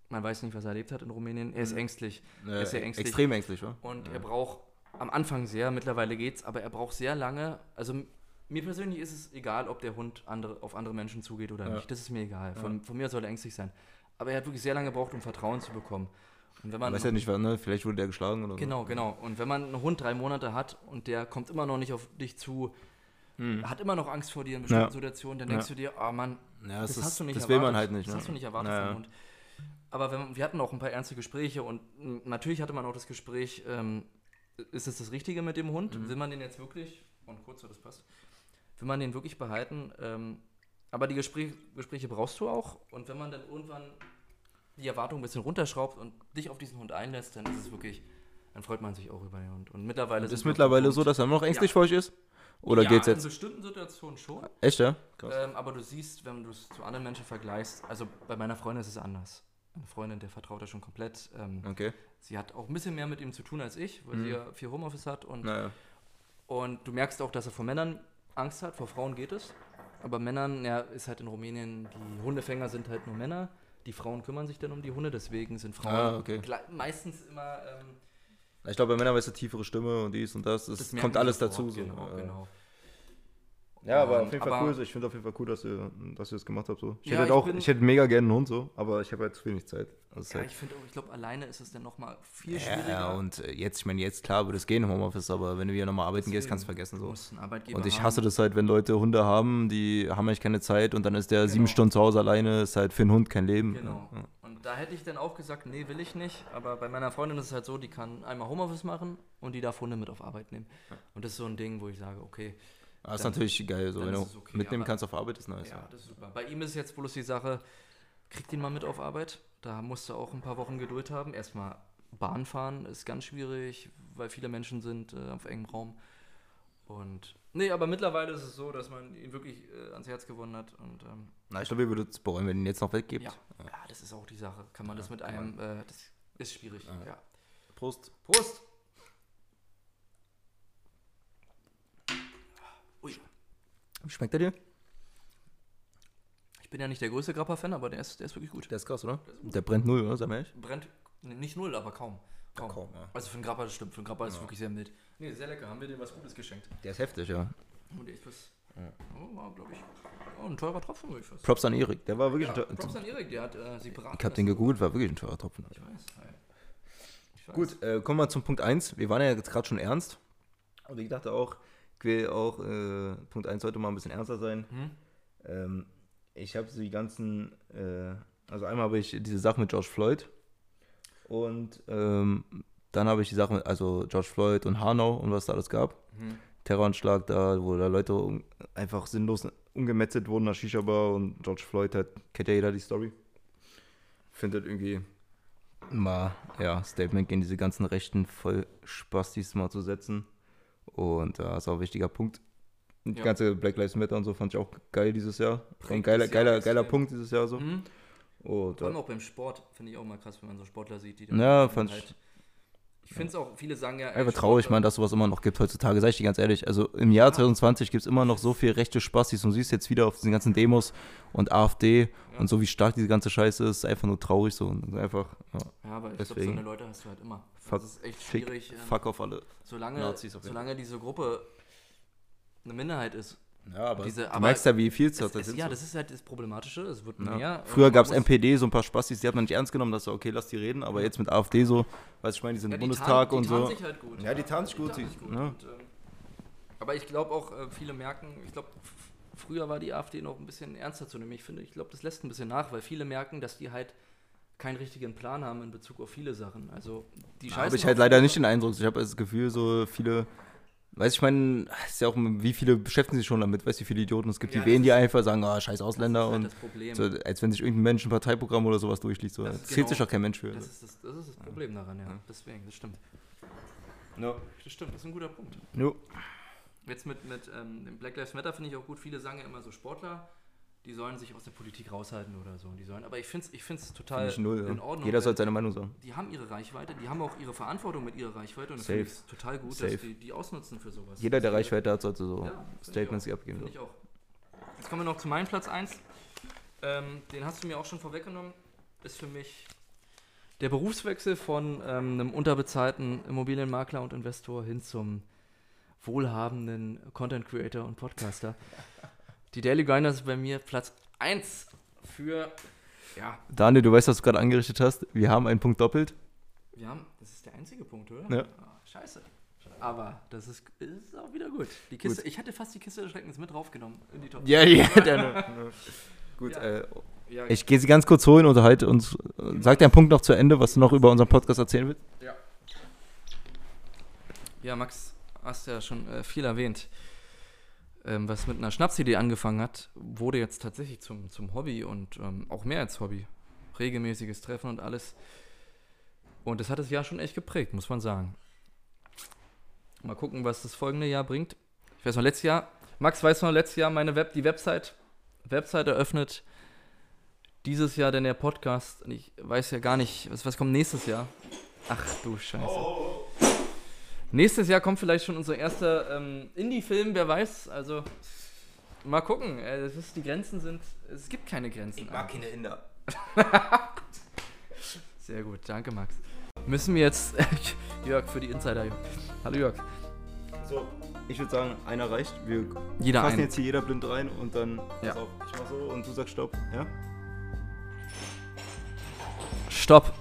S1: man weiß nicht, was er erlebt hat in Rumänien, er ist
S2: Mhm.
S1: ängstlich.
S2: Äh,
S1: er ist sehr ängstlich.
S2: extrem ängstlich, wa?
S1: Und
S2: Ja.
S1: er braucht am Anfang sehr, mittlerweile geht's, aber er braucht sehr lange, also mir persönlich ist es egal, ob der Hund andere, auf andere Menschen zugeht oder
S2: Ja.
S1: nicht. Das ist mir egal. Von,
S2: Ja.
S1: von mir soll er ängstlich sein. Aber er hat wirklich sehr lange gebraucht, um Vertrauen zu bekommen. Und wenn man
S2: weiß ja nicht, was, ne? Vielleicht wurde der geschlagen oder
S1: Genau,
S2: so.
S1: genau. Und wenn man einen Hund drei Monate hat und der kommt immer noch nicht auf dich zu,
S2: Hm.
S1: hat immer noch Angst vor dir in bestimmten
S2: Ja.
S1: Situationen, dann
S2: Ja.
S1: denkst du dir, oh Mann,
S2: Ja,
S1: das,
S2: das
S1: hast du nicht
S2: das
S1: erwartet.
S2: will man halt nicht,
S1: Das
S2: ne?
S1: hast du nicht erwartet
S2: Ja,
S1: vom
S2: ja.
S1: Hund. aber wenn, wir hatten auch ein paar ernste Gespräche und natürlich hatte man auch das Gespräch, ähm, ist es das Richtige mit dem Hund?
S2: Mhm.
S1: Will man den jetzt wirklich, und kurz so, das passt, will man den wirklich behalten? Ähm, aber die Gespräch, Gespräche brauchst du auch und wenn man dann irgendwann die Erwartung ein bisschen runterschraubt und dich auf diesen Hund einlässt, dann ist es wirklich, dann freut man sich auch über den Hund. Und mittlerweile
S2: Ist
S1: auf dem
S2: mittlerweile so, dass er immer noch ängstlich
S1: Ja.
S2: vor euch ist? Oder
S1: ja,
S2: geht's
S1: in
S2: jetzt?
S1: bestimmten Situationen schon.
S2: Echt, ja?
S1: Ähm, aber du siehst, wenn du es zu anderen Menschen vergleichst, also bei meiner Freundin ist es anders. Meine Freundin, der vertraut er schon komplett. Ähm,
S2: Okay.
S1: Sie hat auch ein bisschen mehr mit ihm zu tun als ich, weil
S2: Mhm.
S1: sie ja viel Homeoffice hat. Und,
S2: Naja.
S1: und du merkst auch, dass er vor Männern Angst hat, vor Frauen geht es. Aber Männern, ja, ist halt in Rumänien, die Hundefänger sind halt nur Männer. Die Frauen kümmern sich dann um die Hunde, deswegen sind Frauen
S2: Ah, okay.
S1: meistens immer. Ähm,
S2: Ich glaube, bei Männern ist eine tiefere Stimme und dies und das.
S1: Merken
S2: kommt alles dazu. So.
S1: genau,
S2: Ja.
S1: genau.
S2: Ja, aber auf jeden Fall
S1: aber-
S2: cool. Ich finde auf jeden Fall cool, dass ihr, dass ihr das gemacht habt. So. Ich,
S1: Ja,
S2: hätte
S1: ich
S2: auch,
S1: bin-
S2: ich hätte mega gerne einen Hund so, aber ich habe halt zu wenig Zeit. Also
S1: ja,
S2: halt,
S1: ich finde auch, ich glaube, alleine ist es dann nochmal viel schwieriger.
S2: ja, und äh, jetzt, ich meine, jetzt klar würde es gehen im Homeoffice, aber wenn du wieder nochmal arbeiten gehst,
S1: Deswegen
S2: kannst du vergessen. So.
S1: musst du einen Arbeitgeber
S2: Und ich
S1: haben.
S2: hasse das halt, wenn Leute Hunde haben, die haben eigentlich keine Zeit und dann ist der sieben
S1: Genau.
S2: Stunden zu Hause alleine, ist halt für einen Hund kein Leben.
S1: Genau.
S2: Ja.
S1: Und da hätte ich dann auch gesagt, nee, will ich nicht. Aber bei meiner Freundin ist es halt so, die kann einmal Homeoffice machen und die darf Hunde mit auf Arbeit nehmen. Und das ist so ein Ding, wo ich sage, okay.
S2: Ah, ist
S1: dann-
S2: natürlich geil, so, wenn
S1: ist
S2: du
S1: okay,
S2: mitnehmen kannst auf Arbeit, ist nice.
S1: Ja, das ist super. Bei ihm ist jetzt bloß die Sache, kriegt ihn mal mit auf Arbeit. Da musst du auch ein paar Wochen Geduld haben. Erstmal Bahn fahren ist ganz schwierig, weil viele Menschen sind äh, auf engem Raum. Und nee, aber mittlerweile ist es so, dass man ihn wirklich äh, ans Herz gewonnen hat. Und ähm,
S2: Na, ich glaube, ihr würdet es bereuen, wenn ihr ihn jetzt noch weggebt.
S1: ja, ja, das ist auch die Sache. Kann man das mit einem, äh, das ist schwierig. Ja.
S2: Prost.
S1: Prost! Ui.
S2: Wie schmeckt er dir?
S1: Ich bin ja nicht der größte Grappa-Fan, aber der ist, der ist wirklich gut.
S2: Der ist krass, oder? Der brennt null, oder? Sag mal ehrlich.
S1: Brennt nicht null, aber kaum. Kaum.
S2: Kaum, ja.
S1: Also für einen Grappa, das stimmt. Für einen Grappa ist es
S2: Ja.
S1: wirklich sehr mild. Nee, sehr lecker. Haben wir dir was Gutes geschenkt.
S2: Der ist heftig, ja.
S1: Und echt was. Oh, war, glaube ich. Oh, ein teurer Tropfen, würde ich fast.
S2: Props an Erik. Der war wirklich
S1: ja,
S2: ein teuer-
S1: Props an Erik, der hat äh, separat.
S2: Ich habe den gegoogelt, war wirklich ein teurer Tropfen.
S1: Ich weiß. ja. Ich weiß.
S2: Gut, äh, kommen wir zum Punkt 1. Wir waren ja jetzt gerade schon ernst. Und ich dachte auch, ich will auch, äh, Punkt 1 sollte mal ein bisschen ernster sein.
S1: Mhm.
S2: Ähm, ich habe so die ganzen, äh, also einmal habe ich diese Sache mit George Floyd und ähm, dann habe ich die Sache mit, also George Floyd und Hanau und was da alles gab.
S1: Mhm.
S2: Terroranschlag da, wo da Leute um, einfach sinnlos umgemetzelt wurden nach Shisha-Bar und George Floyd hat, kennt ja jeder die Story. Findet irgendwie mal, ja, Statement gegen diese ganzen rechten Vollspastis mal zu setzen. Und da ist auch ein wichtiger Punkt. Die
S1: Ja.
S2: ganze Black Lives Matter und so fand ich auch geil dieses Jahr. Ein geiler,
S1: das Jahr
S2: geiler, geiler Punkt dieses Jahr so.
S1: Mhm.
S2: Und,
S1: Vor allem
S2: ja.
S1: auch beim Sport finde ich auch mal krass, wenn man so Sportler sieht, die
S2: Ja,
S1: dann
S2: fand ich-
S1: halt. Ich finde es auch, viele sagen ja. ey,
S2: Einfach traurig, man, dass sowas immer noch gibt heutzutage, sag ich dir ganz ehrlich. Also im Jahr 2020 gibt es immer noch so viel rechte Spastis und siehst jetzt wieder auf diesen ganzen Demos und AfD und so wie stark diese ganze Scheiße ist, einfach nur traurig so und einfach, ja.
S1: Ja, aber ich glaube, so eine Leute hast du halt immer.
S2: Fuck,
S1: das ist echt
S2: fick,
S1: schwierig. ähm,
S2: fuck auf alle
S1: Solange,
S2: Nazis auf
S1: solange diese Gruppe eine Minderheit ist.
S2: Ja, aber
S1: diese,
S2: du merkst ja, wie viel es
S1: es,
S2: da
S1: es,
S2: sind
S1: Ja, das ist halt das Problematische. Es wird
S2: Ja.
S1: mehr.
S2: Früher gab es MPD, so ein paar Spastis, die hat man nicht ernst genommen, dass so, okay, lass die reden, aber jetzt mit AfD so, weißt du, ich meine, die sind
S1: Ja,
S2: im
S1: die
S2: Bundestag
S1: tarnen- die
S2: und so.
S1: sich halt gut.
S2: Ja, die tarnen sich gut. die-
S1: sich gut. Und, ähm, aber ich glaube auch, äh, viele merken, ich glaube, früher war die AfD noch ein bisschen ernster zu nehmen. Ich finde, ich glaube, das lässt ein bisschen nach, weil viele merken, dass die halt keinen richtigen Plan haben in Bezug auf viele Sachen. Also die
S2: Da
S1: scheißen
S2: habe ich halt leider nicht den Eindruck. Ich habe das Gefühl, so viele, weiß ich meine, ist ja auch, wie viele beschäftigen sich schon damit, weißt du, wie viele Idioten es gibt,
S1: Ja,
S2: die wählen die einfach, sagen, ah, scheiß Ausländer
S1: das ist halt
S2: und
S1: das Problem.
S2: so, als wenn sich irgendein Mensch ein Parteiprogramm oder sowas durchliest. So.
S1: Das
S2: zählt
S1: genau-
S2: sich doch kein Mensch für.
S1: Das ist das, das, ist das Problem daran, ja. Deswegen, das stimmt.
S2: Ja.
S1: Das stimmt, das ist ein guter Punkt.
S2: Jo.
S1: Jetzt mit, mit ähm, dem Black Lives Matter finde ich auch gut. Viele sagen ja immer so Sportler, die sollen sich aus der Politik raushalten oder so. Die sollen, aber ich finde es ich find's total
S2: Find null,
S1: in Ordnung.
S2: Jeder soll seine Meinung sagen.
S1: Die haben ihre Reichweite, die haben auch ihre Verantwortung mit ihrer Reichweite und das
S2: Safe.
S1: finde ich total gut,
S2: Safe.
S1: dass die die ausnutzen für sowas.
S2: Jeder, der Reichweite hat, sollte so
S1: Ja,
S2: Statements abgeben.
S1: Finde ich auch. Jetzt kommen wir noch zu meinem Platz 1. Ähm, den hast du mir auch schon vorweggenommen. Ist für mich der Berufswechsel von ähm, einem unterbezahlten Immobilienmakler und Investor hin zum wohlhabenden Content Creator und Podcaster. Die Daily Grinder ist bei mir Platz 1 für, ja,
S2: Daniel, du weißt, was du gerade angerichtet hast. Wir haben einen Punkt doppelt.
S1: wir haben, das ist der einzige Punkt, oder?
S2: Ja.
S1: Ah, scheiße. Aber das ist, ist auch wieder gut. Die Kiste,
S2: Gut.
S1: Ich hatte fast die Kiste des Schreckens mit draufgenommen in die Top
S2: Ja, ja, dann, Gut,
S1: Ja.
S2: äh,
S1: Ja.
S2: Ich gehe sie ganz kurz holen, unterhalte uns. äh, Sag dir einen Punkt noch zu Ende, was du noch über unseren Podcast erzählen willst.
S1: Ja. Ja, Max, hast ja schon äh, viel erwähnt. Ähm, was mit einer Schnapsidee angefangen hat, wurde jetzt tatsächlich zum, zum Hobby und ähm, auch mehr als Hobby. Regelmäßiges Treffen und alles. Und das hat das Jahr schon echt geprägt, muss man sagen. Mal gucken, was das folgende Jahr bringt. Ich weiß noch, letztes Jahr, Max weiß noch, letztes Jahr meine Web, die Website, Website eröffnet. Dieses Jahr denn der Podcast. Und ich weiß ja gar nicht, was, was kommt nächstes Jahr. Ach du Scheiße. Nächstes Jahr kommt vielleicht schon unser erster ähm, Indie-Film, wer weiß. Also, mal gucken. Äh, es ist, die Grenzen sind. Es gibt keine Grenzen. Ich mag
S2: keine Inder.
S1: Sehr gut, danke Max. Müssen wir jetzt. Jörg für die Insider. Jörg. Hallo Jörg.
S2: So, ich würde sagen, einer reicht. Wir
S1: Jeder
S2: fassen
S1: einen.
S2: jetzt hier jeder blind rein und dann.
S1: Ja.
S2: Pass auf, ich mach so und du sagst Stopp. Ja?
S1: Stopp.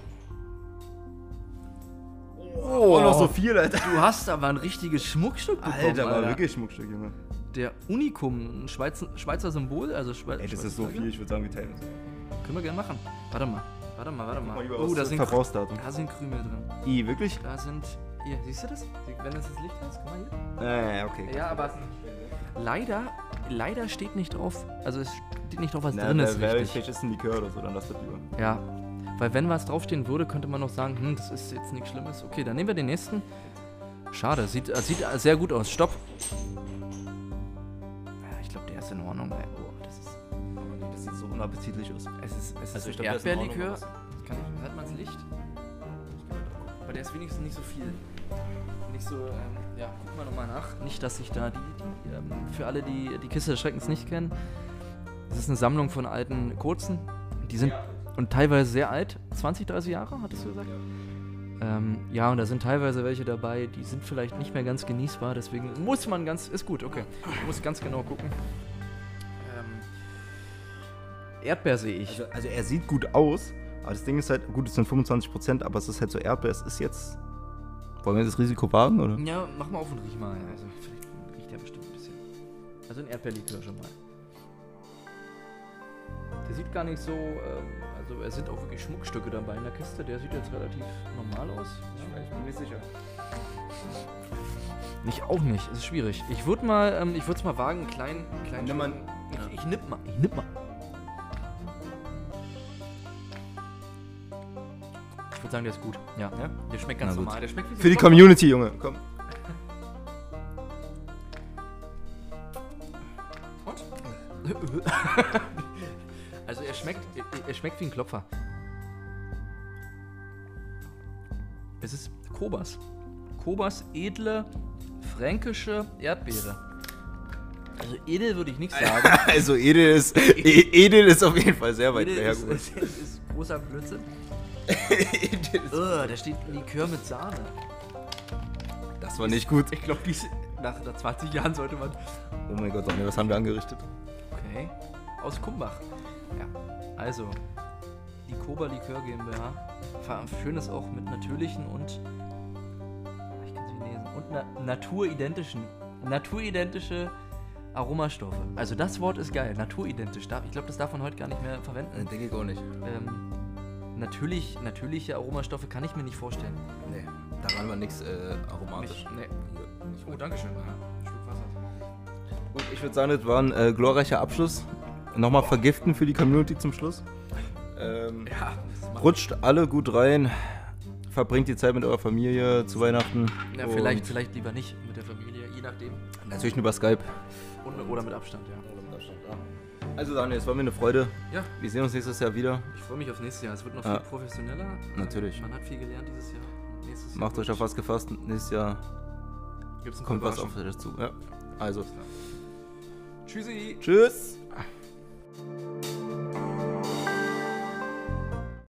S2: Oh, noch so viel, Alter.
S1: Du hast aber ein richtiges Schmuckstück bekommen.
S2: Alter, war wirklich Schmuckstück, Junge.
S1: Der Unikum, ein Schweizer, Schweizer Symbol. Also Schwe
S2: Ey, das
S1: Schweizer
S2: ist so viel, ich würde sagen, wir teilen uns.
S1: Können wir gerne machen. Warte mal. Warte mal, warte mal. Oh, da sind, da sind Krümel drin.
S2: I, wirklich?
S1: Da sind. Hier, siehst du das? Wenn das das Licht ist, guck mal hier.
S2: Äh, okay.
S1: Ja, aber leider, leider steht nicht drauf. Also es steht nicht drauf, was
S2: Na,
S1: drin ist. Richtig.
S2: Vielleicht ist ein Likör oder so, dann lass das lieber.
S1: Ja, weil wenn was draufstehen würde, könnte man noch sagen, hm, das ist jetzt nichts Schlimmes. Okay, dann nehmen wir den nächsten. Schade, sieht, äh, sieht sehr gut aus. Stopp. Ja, ich glaube, der ist in Ordnung. Ey. Oh, das ist,
S2: Das sieht so unappetitlich aus.
S1: es ist, es
S2: Also
S1: ist
S2: glaub,
S1: Erdbeerlikör. Kann hört man das Licht? Aber der ist wenigstens nicht so viel. Nicht so, ähm, ja, guck mal nochmal nach. Nicht, dass ich da die, die ähm, für alle, die die Kiste des Schreckens nicht kennen, das ist eine Sammlung von alten kurzen. Die sind und teilweise sehr alt, 20, 30 Jahre, hattest du gesagt? Ähm, ja, und da sind teilweise welche dabei, die sind vielleicht nicht mehr ganz genießbar, deswegen muss man ganz, ist gut, okay. Muss ganz genau gucken. Ähm, Erdbeer sehe ich.
S2: Also, also er sieht gut aus, aber das Ding ist halt, gut, es sind 25%, aber es ist halt so Erdbeer, es ist jetzt. Wollen wir das Risiko wagen, oder?
S1: Ja, mach mal auf und riech mal. Also, vielleicht riecht der bestimmt ein bisschen. Also ein Erdbeerlikör schon mal. Der sieht gar nicht so, ähm, also es sind auch wirklich Schmuckstücke dabei in der Kiste. Der sieht jetzt relativ normal aus. Ja,
S2: Ich bin nicht sicher.
S1: Ich auch nicht, es ist schwierig. Ich würde mal, ähm, ich würde es mal wagen, einen kleinen, einen kleinen
S2: Nimm mal-
S1: Schluck. ich, ich nipp mal, ich nipp mal. Ich würde sagen, der ist gut. Ja,
S2: Ja?
S1: der schmeckt ganz
S2: Na gut.
S1: normal. Der schmeckt wie so
S2: Für die. Community, Junge. Komm.
S1: also er schmeckt, er, er schmeckt wie ein Klopfer. Es ist Kobas. Kobas edle fränkische Erdbeere. Also edel würde ich nicht sagen.
S2: Also Edel ist, E- Edel ist auf jeden Fall sehr weit
S1: edel
S2: hergeholt.
S1: ist, ist, ist großer Blödsinn. Ugh, da steht Likör mit Sahne.
S2: Das war nicht gut.
S1: Ich glaube, nach, nach 20 Jahren sollte man.
S2: Oh mein Gott, was haben wir angerichtet?
S1: Okay. Aus Kumbach. Ja. Also, die Koba Likör GmbH. Schön ist auch mit natürlichen und. Ich kann es nicht lesen. Und na naturidentischen. Naturidentische Aromastoffe. Also, das Wort ist geil. Naturidentisch. Darf- Ich glaube, das darf man heute gar nicht mehr verwenden.
S2: denke ich auch nicht.
S1: Ähm, natürlich, natürliche Aromastoffe kann ich mir nicht vorstellen.
S2: Nee, daran war nichts äh, aromatisch.
S1: Nee. Oh, danke schön. Wasser.
S2: Gut, ich würde sagen, das war ein äh, glorreicher Abschluss. Nochmal vergiften für die Community zum Schluss. Ähm,
S1: Ja,
S2: rutscht alle gut rein. Verbringt die Zeit mit eurer Familie zu Weihnachten.
S1: Ja, vielleicht, vielleicht lieber nicht mit der Familie, je nachdem.
S2: Natürlich nur über Skype.
S1: Und, oder mit Abstand, ja.
S2: Also Daniel, es war mir eine Freude.
S1: Ja.
S2: Wir sehen uns nächstes Jahr wieder.
S1: Ich freue mich aufs nächste Jahr. Es wird noch
S2: Ja.
S1: viel professioneller.
S2: Natürlich.
S1: Man hat viel gelernt dieses Jahr. Nächstes Jahr
S2: Macht euch auf was gefasst. Nächstes Jahr
S1: Gibt's
S2: kommt was auf euch dazu. Ja. Also.
S1: Tschüssi.
S2: Tschüss. Thank you.